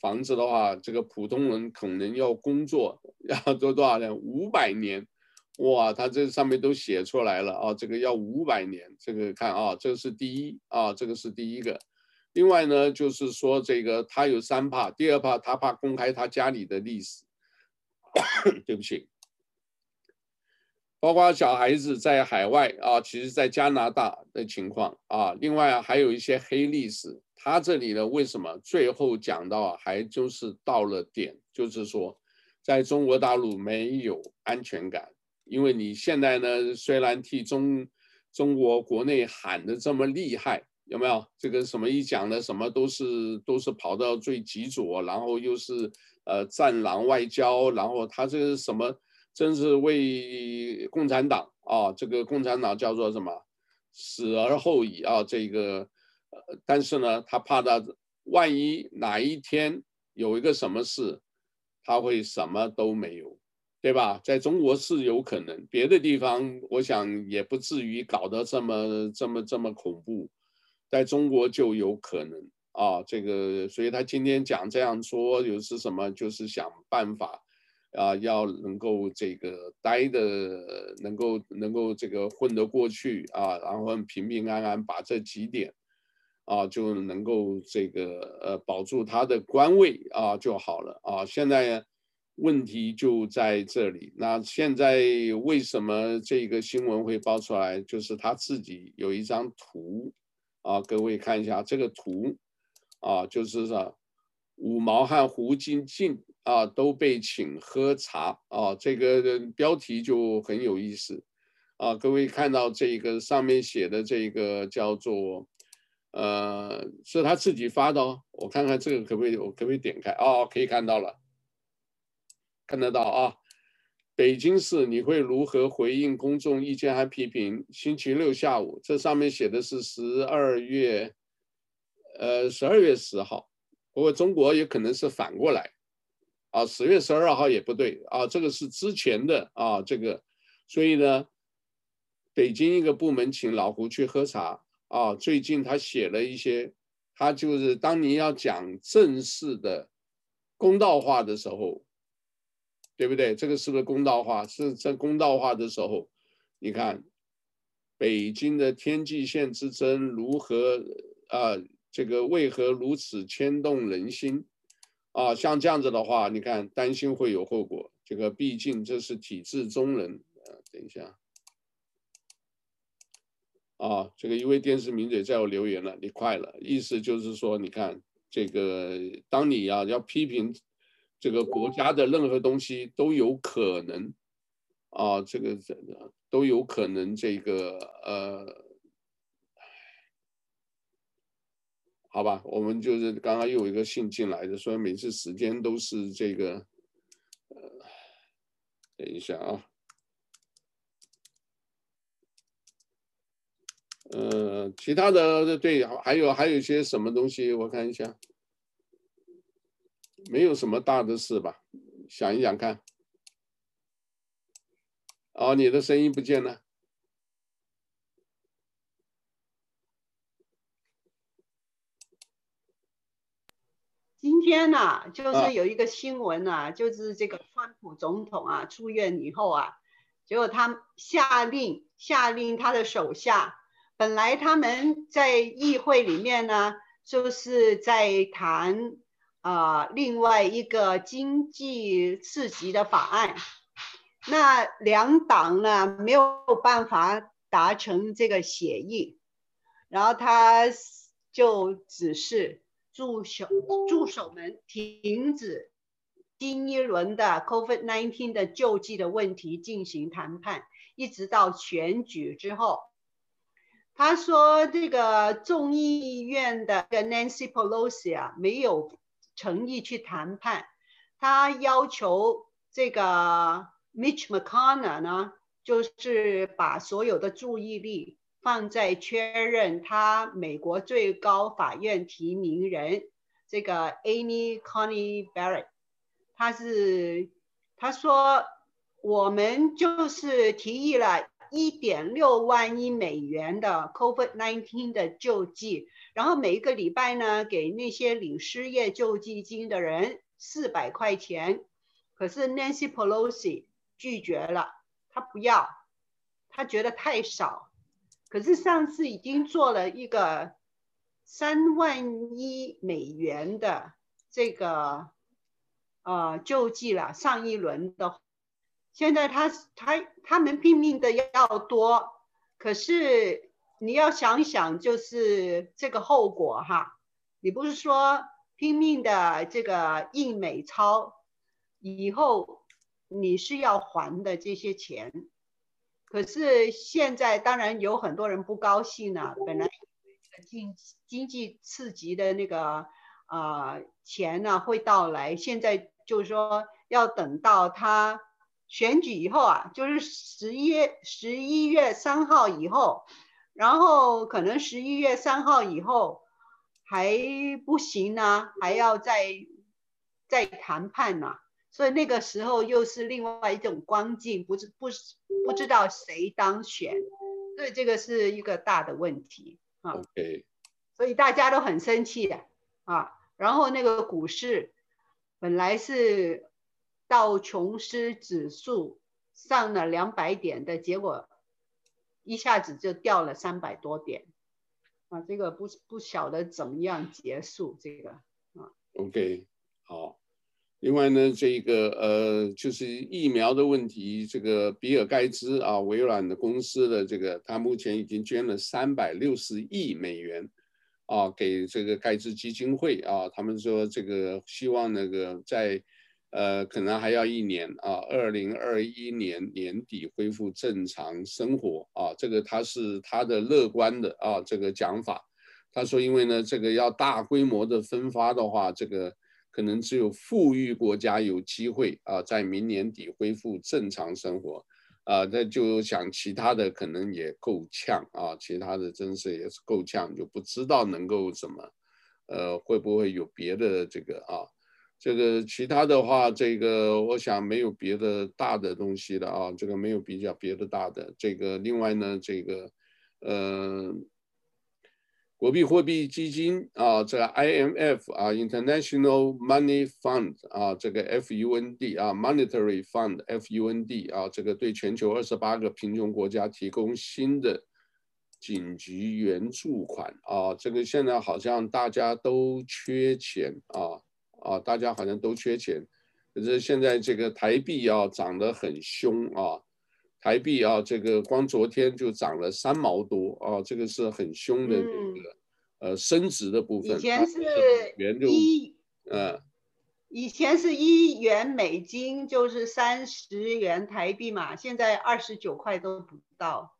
房子的话，这个普通人可能要工作 要做多少年？五百年，哇，他这上面都写出来了啊，这个要五百年，这个看啊，这个是第一啊，这个是第一个。另外呢，就是说这个他有三怕，第二怕他怕公开他家里的历史，对不起，包括小孩子在海外啊，其实在加拿大的情况啊，另外还有一些黑历史。他这里呢，为什么最后讲到还就是到了点，就是说，在中国大陆没有安全感，因为你现在呢，虽然替中中国国内喊的这么厉害。有没有？这个什么一讲的什么都是都是跑到最极左，然后又是呃战狼外交，然后他这个什么真是为共产党啊，这个共产党叫做什么死而后已啊，这个，呃，但是呢，他怕他万一哪一天有一个什么事，他会什么都没有。对吧？在中国是有可能，别的地方我想也不至于搞得这么这么这么恐怖，在中国就有可能啊。这个，所以他今天讲这样说，有是什么？就是想办法啊，要能够这个待的，能够能够这个混得过去啊，然后平平安安把这几点啊就能够这个呃保住他的官位啊就好了啊。现在。问题就在这里。那现在为什么这个新闻会爆出来？就是他自己有一张图啊，各位看一下这个图啊，就是说五毛和胡金静啊都被请喝茶啊，这个标题就很有意思啊。各位看到这个上面写的这个叫做呃，是他自己发的哦。我看看这个可不可以，我可不可以点开？哦，可以看到了。看得到啊，北京市你会如何回应公众意见和批评？星期六下午，这上面写的是十二月，呃，十二月十号。不过中国也可能是反过来，啊，十月十二号也不对啊，这个是之前的啊，这个，所以呢，北京一个部门请老胡去喝茶啊。最近他写了一些，他就是当你要讲正式的公道话的时候。对不对？这个是不是公道话？是在公道话的时候，你看，北京的天际线之争如何啊？这个为何如此牵动人心啊？像这样子的话，你看，担心会有后果。这个毕竟这是体制中人啊。等一下，啊，这个一位电视名嘴在我留言了，你快了，意思就是说，你看这个，当你要要批评。这个国家的任何东西都有可能，啊，这个这个都有可能，这个呃，好吧，我们就是刚刚又有一个信进来的，所以每次时间都是这个，呃，等一下啊，呃，其他的对，还有还有一些什么东西，我看一下。没有什么大的事吧？想一想看。哦，你的声音不见了。今天呢、啊，就是有一个新闻啊，就是这个川普总统啊出院以后啊，结果他下令下令他的手下，本来他们在议会里面呢，就是在谈。啊、呃，另外一个经济刺激的法案，那两党呢没有办法达成这个协议，然后他就指示助手助手们停止新一轮的 COVID-19 的救济的问题进行谈判，一直到选举之后。他说，这个众议院的这个 Nancy Pelosi 啊没有。诚意去谈判，他要求这个 Mitch McConnell 呢，就是把所有的注意力放在确认他美国最高法院提名人这个 Amy Coney Barrett，他是他说我们就是提议了一点六万亿美元的 COVID-19 的救济。然后每一个礼拜呢，给那些领失业救济金的人四百块钱，可是 Nancy Pelosi 拒绝了，他不要，他觉得太少。可是上次已经做了一个三万亿美元的这个呃救济了，上一轮的，现在他他他们拼命的要多，可是。你要想想，就是这个后果哈。你不是说拼命的这个印美钞，以后你是要还的这些钱。可是现在当然有很多人不高兴了，本来经经济刺激的那个啊、呃、钱呢会到来。现在就是说要等到他选举以后啊，就是十一月十一月三号以后，然后可能十一月三号以后还不行呢，还要再再谈判呢。所以那个时候又是另外一种光景，不知不不知道谁当选，所以这个是一个大的问题啊。OK，所以大家都很生气的啊。然后那个股市本来是道琼斯指数上了两百点的结果，一下子就掉了三百多点啊。这个不不晓得怎么样结束这个啊。OK，好。另外呢，这个呃，就是疫苗的问题，这个比尔盖茨啊，微软的公司的这个，他目前已经捐了三百六十亿美元，啊，给这个盖茨基金会啊，他们说这个希望那个在，呃，可能还要一年啊，二零二一年年底恢复正常生活啊，这个他是他的乐观的啊这个讲法，他说因为呢，这个要大规模的分发的话，这个。可能只有富裕国家有机会啊，在明年底恢复正常生活，啊，那就想其他的可能也够呛啊，其他的真是也是够呛，就不知道能够怎么，呃，会不会有别的这个啊，这个其他的话，这个我想没有别的大的东西了啊，这个没有比较别的大的，这个另外呢，这个，呃。国际货币基金啊，这个 IMF 啊，International Money Fund 啊，这个 FUND 啊，Monetary Fund FUND 啊，这个对全球二十八个贫穷国家提供新的紧急援助款啊，这个现在好像大家都缺钱啊啊，大家好像都缺钱，可是现在这个台币啊涨得很凶啊，台币啊这个光昨天就涨了三毛多啊，这个是很凶的这个。嗯呃，升值的部分，以前是一，嗯，以前是一元美金就是三十元台币嘛，现在二十九块都不到。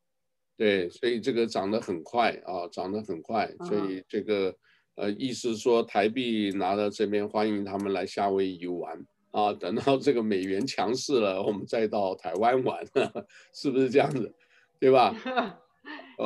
对，所以这个涨得很快啊，涨得很快，所以这个呃，意思说台币拿到这边，欢迎他们来夏威夷玩啊，等到这个美元强势了，我们再到台湾玩，是不是这样子？对吧？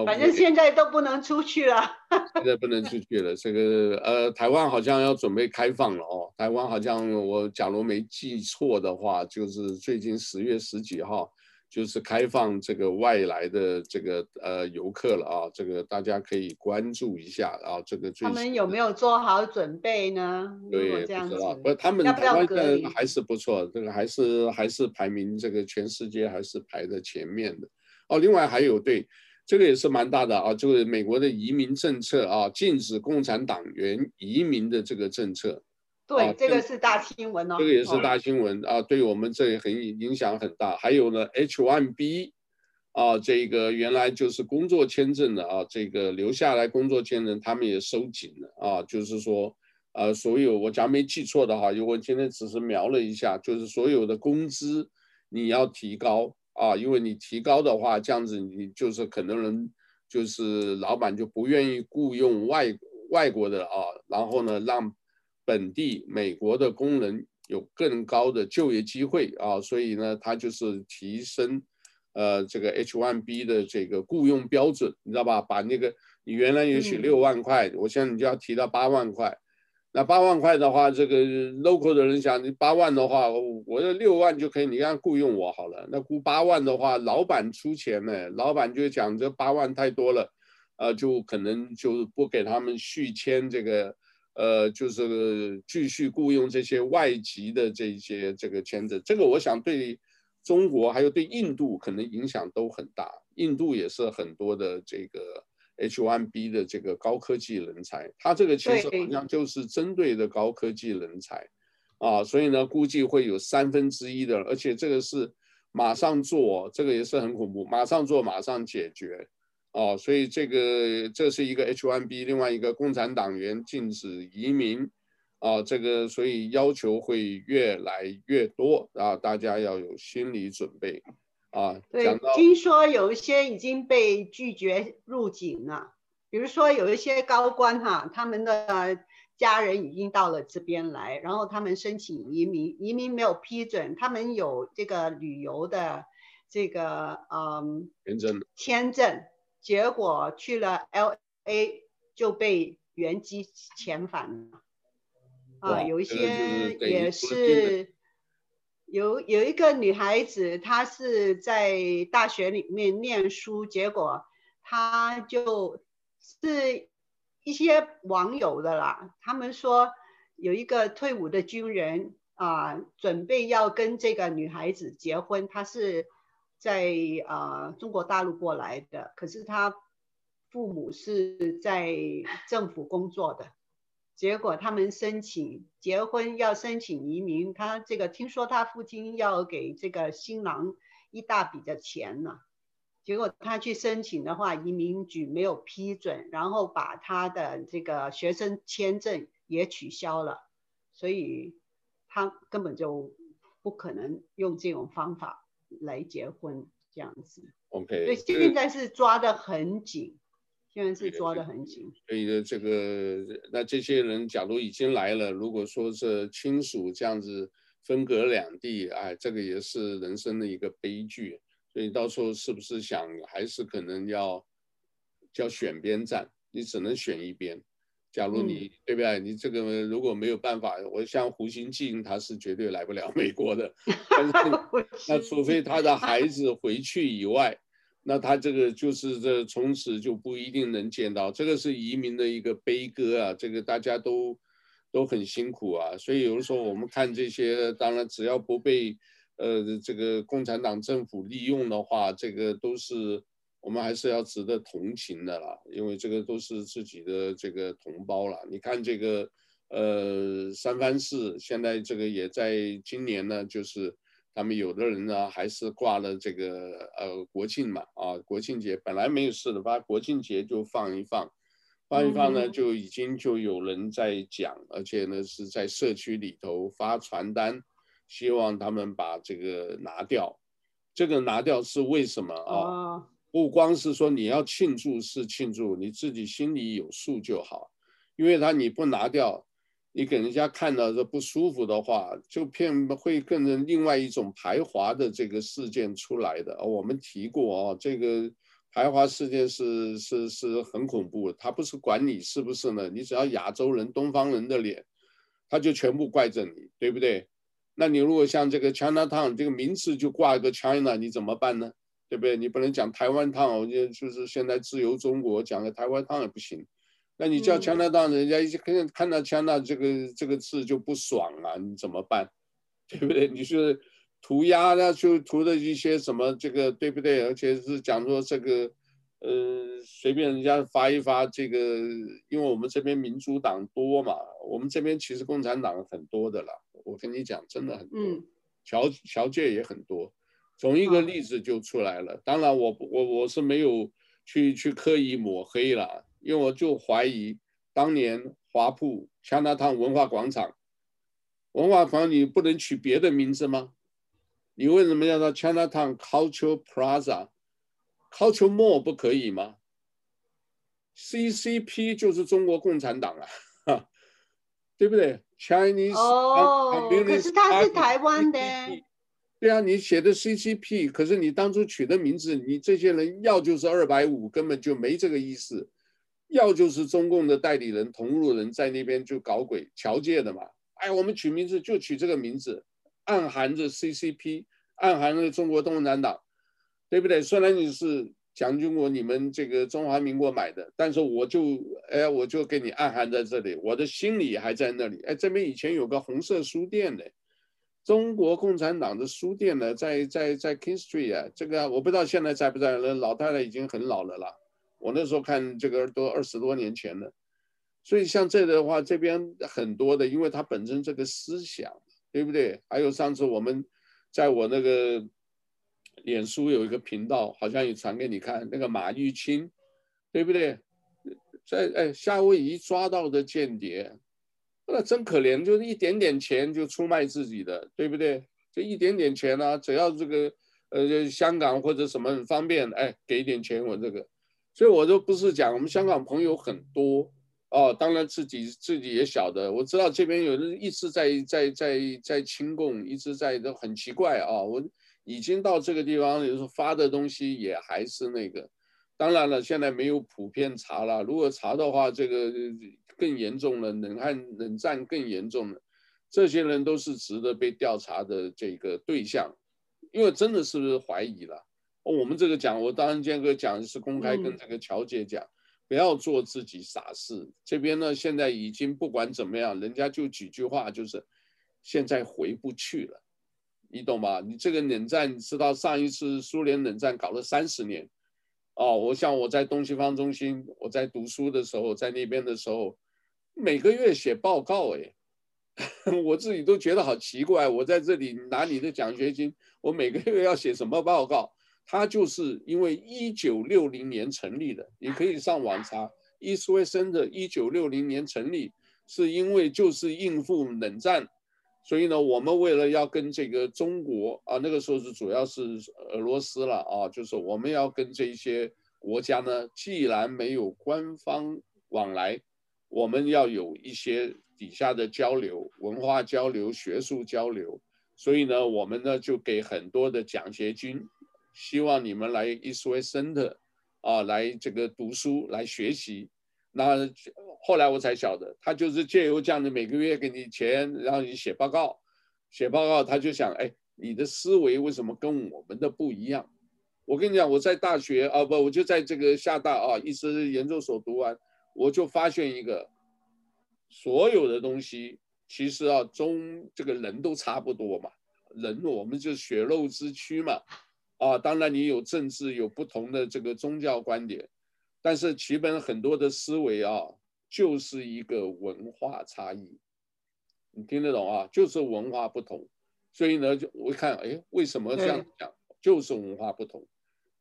反正现在都不能出去了，现在不能出去了。这个呃，台湾好像要准备开放了哦。台湾好像我假如没记错的话，就是最近十月十几号，就是开放这个外来的这个呃游客了啊。这个大家可以关注一下啊。这个他们有没有做好准备呢？对，这样子，不，他们台湾的还是不错，这个还是还是排名这个全世界还是排在前面的哦。另外还有对。这个也是蛮大的啊，就是美国的移民政策啊，禁止共产党员移民的这个政策。对，啊、这个是大新闻哦。这个也是大新闻啊，对我们这里很影响很大。还有呢，H1B 啊，这个原来就是工作签证的啊，这个留下来工作签证，他们也收紧了啊，就是说，呃，所有我假如没记错的话，因为我今天只是瞄了一下，就是所有的工资你要提高。啊，因为你提高的话，这样子你就是可能人就是老板就不愿意雇佣外外国的啊，然后呢，让本地美国的工人有更高的就业机会啊，所以呢，他就是提升呃这个 H1B 的这个雇佣标准，你知道吧？把那个你原来也许六万块，我现在你就要提到八万块。那八万块的话，这个 local 的人想，你八万的话，我这六万就可以，你让雇佣我好了。那雇八万的话，老板出钱呢，老板就讲这八万太多了，呃，就可能就不给他们续签这个，呃，就是继续雇佣这些外籍的这些这个签证。这个我想对中国还有对印度可能影响都很大，印度也是很多的这个。H1B 的这个高科技人才，他这个其实好像就是针对的高科技人才，啊，所以呢，估计会有三分之一的，而且这个是马上做，这个也是很恐怖，马上做马上解决，啊，所以这个这是一个 H1B，另外一个共产党员禁止移民，啊，这个所以要求会越来越多，啊，大家要有心理准备。啊，对，听说有一些已经被拒绝入境了。比如说有一些高官哈，他们的家人已经到了这边来，然后他们申请移民，移民没有批准，他们有这个旅游的这个嗯签证签证，结果去了 LA 就被原机遣返了。啊，有一些也是有有一个女孩子，她是在大学里面念书，结果她就是一些网友的啦，他们说有一个退伍的军人啊，准备要跟这个女孩子结婚，他是在啊中国大陆过来的，可是他父母是在政府工作的。结果他们申请结婚要申请移民，他这个听说他父亲要给这个新郎一大笔的钱呢。结果他去申请的话，移民局没有批准，然后把他的这个学生签证也取消了，所以他根本就不可能用这种方法来结婚这样子。OK，所以现在是抓得很紧。现在是抓得很紧，所以呢，这个那这些人假如已经来了，如果说是亲属这样子分隔两地，哎，这个也是人生的一个悲剧。所以到时候是不是想还是可能要叫选边站？你只能选一边。假如你、嗯、对不对？你这个如果没有办法，我像胡锡进他是绝对来不了美国的。但是 那除非他的 孩子回去以外。那他这个就是这从此就不一定能见到，这个是移民的一个悲歌啊，这个大家都都很辛苦啊，所以有的时候我们看这些，当然只要不被呃这个共产党政府利用的话，这个都是我们还是要值得同情的啦，因为这个都是自己的这个同胞啦。你看这个呃三藩市现在这个也在今年呢，就是。他们有的人呢，还是挂了这个呃国庆嘛啊，国庆节本来没有事的，把国庆节就放一放，放一放呢，就已经就有人在讲，而且呢是在社区里头发传单，希望他们把这个拿掉。这个拿掉是为什么啊？不光是说你要庆祝是庆祝，你自己心里有数就好，因为他你不拿掉。你给人家看到这不舒服的话，就偏会跟着另外一种排华的这个事件出来的。我们提过啊，这个排华事件是是是很恐怖的。他不是管你是不是呢？你只要亚洲人、东方人的脸，他就全部怪着你，对不对？那你如果像这个 Chinatown 这个名字就挂一个 China，你怎么办呢？对不对？你不能讲台湾 town，就就是现在自由中国讲个台湾 town 也不行。那你叫加拿大人家一看看到加拿大这个这个字就不爽啊，你怎么办？对不对？你是涂鸦那就涂的一些什么这个对不对？而且是讲说这个，呃，随便人家发一发这个，因为我们这边民主党多嘛，我们这边其实共产党很多的了。我跟你讲，真的很多，侨侨界也很多。从一个例子就出来了。当然我，我我我是没有去去刻意抹黑了。因为我就怀疑，当年华埠、Chinatown 文化广场，文化广场你不能取别的名字吗？你为什么要叫 Chinatown Cultural Plaza、Cultural Mall 不可以吗？CCP 就是中国共产党啊，对不对？Chinese 哦，可是他是台湾的。对啊，你写的 CCP，可是你当初取的名字，你这些人要就是二百五，根本就没这个意思。要就是中共的代理人、同路人在那边就搞鬼、侨界的嘛。哎，我们取名字就取这个名字，暗含着 CCP，暗含着中国共产党，对不对？虽然你是蒋经国，你们这个中华民国买的，但是我就哎，我就给你暗含在这里，我的心里还在那里。哎，这边以前有个红色书店的，中国共产党的书店呢，在在在 King Street 啊，这个我不知道现在在不在，那老太太已经很老了啦。我那时候看这个都二十多年前了，所以像这的话，这边很多的，因为它本身这个思想，对不对？还有上次我们在我那个脸书有一个频道，好像也传给你看，那个马玉清，对不对？在哎夏威夷抓到的间谍，那真可怜，就是一点点钱就出卖自己的，对不对？就一点点钱啊，只要这个呃香港或者什么很方便，哎，给点钱我这个。所以我都不是讲我们香港朋友很多哦，当然自己自己也晓得，我知道这边有人一直在在在在亲共，一直在都很奇怪啊，我已经到这个地方，有时候发的东西也还是那个。当然了，现在没有普遍查了。如果查的话，这个更严重了，冷战冷战更严重了。这些人都是值得被调查的这个对象，因为真的是不是怀疑了。我们这个讲，我当然建哥讲是公开跟这个乔姐讲，嗯、不要做自己傻事。这边呢，现在已经不管怎么样，人家就几句话，就是现在回不去了，你懂吗？你这个冷战，知道上一次苏联冷战搞了三十年。哦，我想我在东西方中心，我在读书的时候，在那边的时候，每个月写报告，哎，我自己都觉得好奇怪。我在这里拿你的奖学金，我每个月要写什么报告？他就是因为一九六零年成立的，你可以上网查，East West Center 一九六零年成立，是因为就是应付冷战，所以呢，我们为了要跟这个中国啊，那个时候是主要是俄罗斯了啊，就是我们要跟这些国家呢，既然没有官方往来，我们要有一些底下的交流、文化交流、学术交流，所以呢，我们呢就给很多的奖学金，希望你们来 East West Center 啊，来这个读书来学习，那。后来我才晓得，他就是借由这样的每个月给你钱，让你写报告，写报告他就想，哎，你的思维为什么跟我们的不一样？我跟你讲，我在大学啊，不，我就在这个厦大啊，一直研究所读完，我就发现一个，所有的东西其实啊，中这个人都差不多嘛，人我们就血肉之躯嘛，啊，当然你有政治有不同的这个宗教观点，但是基本很多的思维啊。就是一个文化差异，你听得懂啊？就是文化不同，所以呢，就我一看，哎，为什么这样讲？就是文化不同，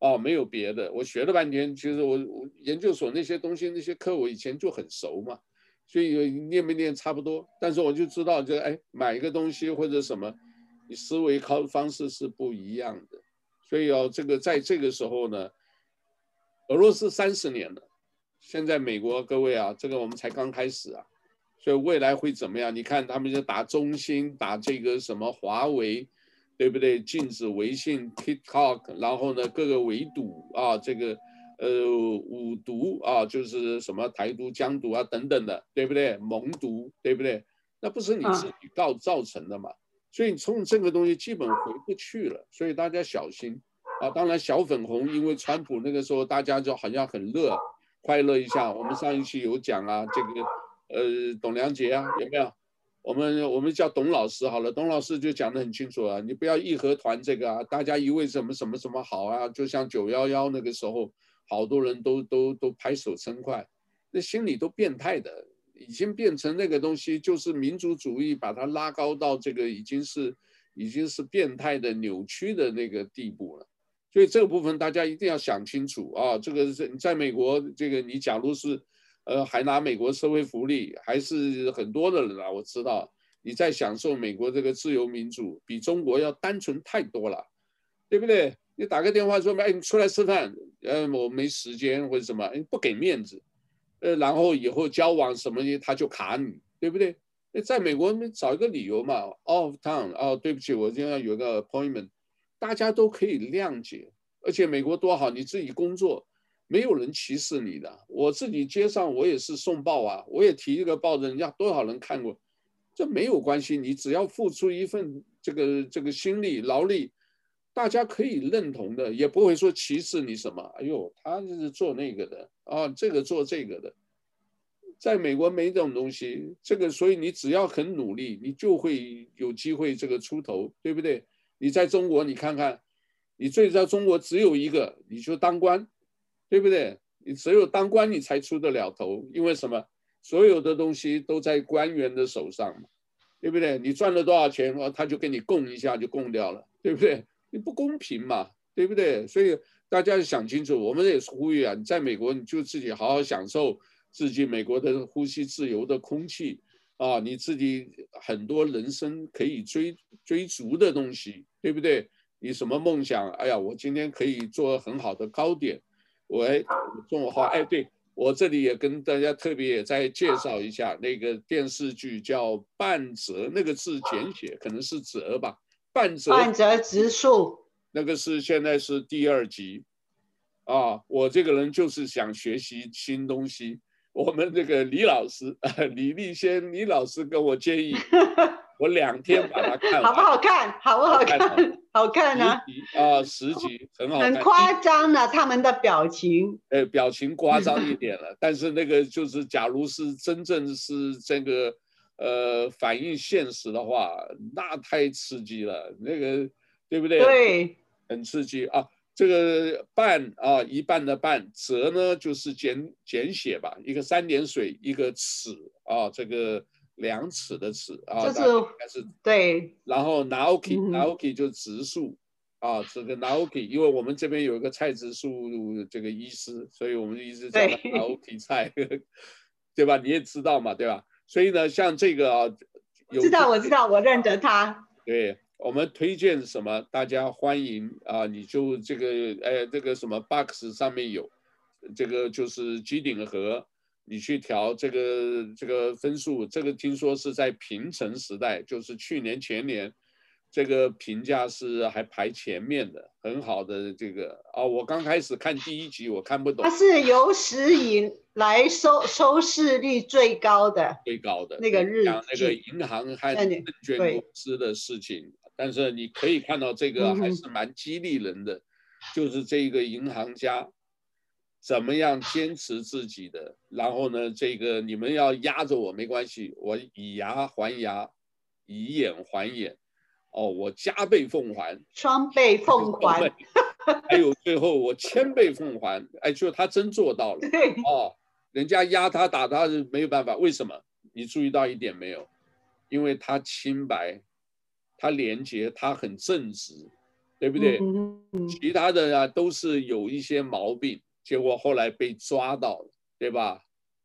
哦，没有别的。我学了半天，其实我我研究所那些东西那些课我以前就很熟嘛，所以念没念差不多。但是我就知道，就哎，买一个东西或者什么，你思维考方式是不一样的。所以哦，这个在这个时候呢，俄罗斯三十年了。现在美国各位啊，这个我们才刚开始啊，所以未来会怎么样？你看他们就打中兴，打这个什么华为，对不对？禁止微信、TikTok，然后呢，各个围堵啊，这个呃五毒啊，就是什么台独、疆独啊等等的，对不对？蒙毒，对不对？那不是你自己造造成的嘛？所以从这个东西基本回不去了，所以大家小心啊！当然小粉红，因为川普那个时候大家就好像很热。快乐一下，我们上一期有讲啊，这个呃董良杰啊，有没有？我们我们叫董老师好了，董老师就讲得很清楚啊，你不要义和团这个啊，大家一为什么什么什么好啊，就像九幺幺那个时候，好多人都都都拍手称快，那心里都变态的，已经变成那个东西，就是民族主义把它拉高到这个已经是已经是变态的扭曲的那个地步了。所以这个部分大家一定要想清楚啊！这个是在美国，这个你假如是，呃，还拿美国社会福利，还是很多的人啊。我知道你在享受美国这个自由民主，比中国要单纯太多了，对不对？你打个电话说，哎，你出来吃饭，呃，我没时间或者什么，不给面子，呃，然后以后交往什么的他就卡你，对不对？那在美国你找一个理由嘛，off town，哦，对不起，我今天有个 appointment。大家都可以谅解，而且美国多好，你自己工作，没有人歧视你的。我自己街上我也是送报啊，我也提一个报，人家多少人看过，这没有关系，你只要付出一份这个这个心力劳力，大家可以认同的，也不会说歧视你什么。哎呦，他就是做那个的啊，这个做这个的，在美国没这种东西，这个所以你只要很努力，你就会有机会这个出头，对不对？你在中国，你看看，你最在中国只有一个，你就当官，对不对？你只有当官，你才出得了头。因为什么？所有的东西都在官员的手上嘛，对不对？你赚了多少钱，哦他就给你供一下就供掉了，对不对？你不公平嘛，对不对？所以大家想清楚，我们也是呼吁啊，你在美国你就自己好好享受自己美国的呼吸自由的空气。啊，你自己很多人生可以追追逐的东西，对不对？你什么梦想？哎呀，我今天可以做很好的糕点，喂，中午好，哎，对我这里也跟大家特别也再介绍一下那个电视剧叫《半泽》，那个字简写可能是泽吧，半泽。半泽直树。那个是现在是第二集，啊，我这个人就是想学习新东西。我们这个李老师，李立先李老师跟我建议。我两天把它看完，好不好看？好不好看？好看啊！啊，十集很好看，很夸张的他们的表情，呃，表情夸张一点了。但是那个就是，假如是真正是这个呃反映现实的话，那太刺激了，那个对不对？对，很刺激啊！这个半啊，一半的半，泽呢就是简简写吧，一个三点水，一个尺啊，这个。两尺的尺啊，就是还是对。然后 Naoki Naoki 就是植树啊，这个 Naoki，因为我们这边有一个菜植树这个医师，所以我们一直叫 Naoki 菜，对吧？你也知道嘛，对吧？所以呢，像这个啊，有知道我知道，我认得他。对，我们推荐什么，大家欢迎啊，你就这个哎，这个什么 box 上面有，这个就是机顶盒。你去调这个这个分数，这个听说是在平成时代，就是去年前年，这个评价是还排前面的，很好的这个啊。我刚开始看第一集，我看不懂。它是有史以来收收视率最高的，最高的那个日讲那个银行和证券公司的事情，但是你可以看到这个还是蛮激励人的，嗯、就是这个银行家。怎么样坚持自己的？然后呢，这个你们要压着我没关系，我以牙还牙，以眼还眼，哦，我加倍奉还，双倍奉还，还有最后我千倍奉还。哎，就他真做到了。哦，人家压他打他是没有办法，为什么？你注意到一点没有？因为他清白，他廉洁，他很正直，对不对？其他的啊都是有一些毛病。结果后来被抓到了，对吧？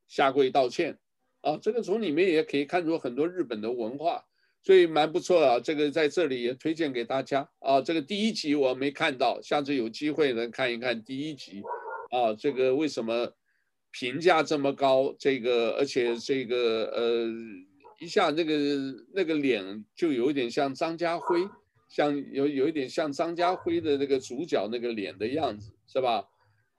下跪道歉，啊，这个从里面也可以看出很多日本的文化，所以蛮不错啊。这个在这里也推荐给大家啊。这个第一集我没看到，下次有机会能看一看第一集，啊，这个为什么评价这么高？这个而且这个呃，一下那个那个脸就有点像张家辉，像有有一点像张家辉的那个主角那个脸的样子，是吧？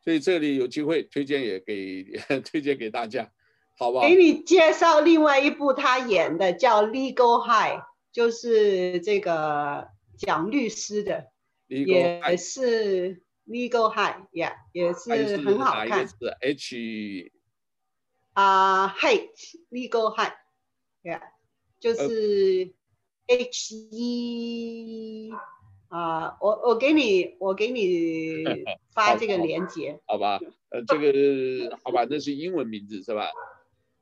所以这里有机会推荐也给推荐给大家，好不好？给你介绍另外一部他演的叫《Legal High》，就是这个讲律师的，Legal 也是《Legal High》，Yeah，也是很好看。是 H 啊、uh,，Height Legal High，Yeah，就是 H E。啊、uh,，我我给你，我给你 发这个链接，好吧？呃，这个好吧，那是英文名字是吧？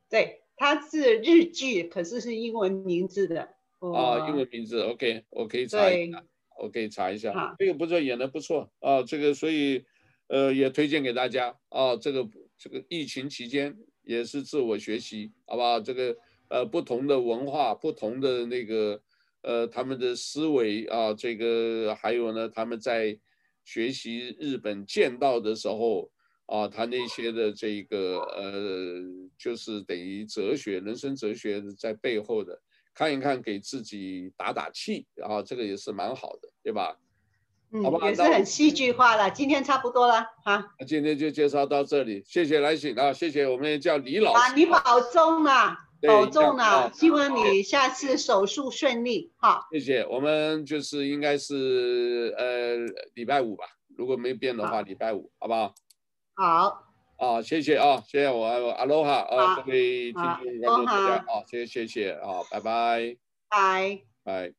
对，它是日剧，可是是英文名字的。哦、啊，英文名字，OK，我可以查一下，我可以查一下。这个不错，演的不错啊，这个所以呃也推荐给大家啊，这个这个疫情期间也是自我学习，好不好？这个呃不同的文化，不同的那个。呃，他们的思维啊，这个还有呢，他们在学习日本剑道的时候啊，他那些的这个呃，就是等于哲学、人生哲学在背后的，看一看，给自己打打气啊，这个也是蛮好的，对吧？嗯，好吧，也是很戏剧化了。今天差不多了啊，今天就介绍到这里，谢谢来信啊，谢谢我们叫李老师啊，你保重啊。保重了，希望你下次手术顺利。好，谢谢。我们就是应该是呃礼拜五吧，如果没变的话，礼拜五，好不好？好。啊，谢谢啊，谢谢我阿罗哈啊，各位听众观众大家，啊，谢谢谢谢啊，拜拜。拜。拜。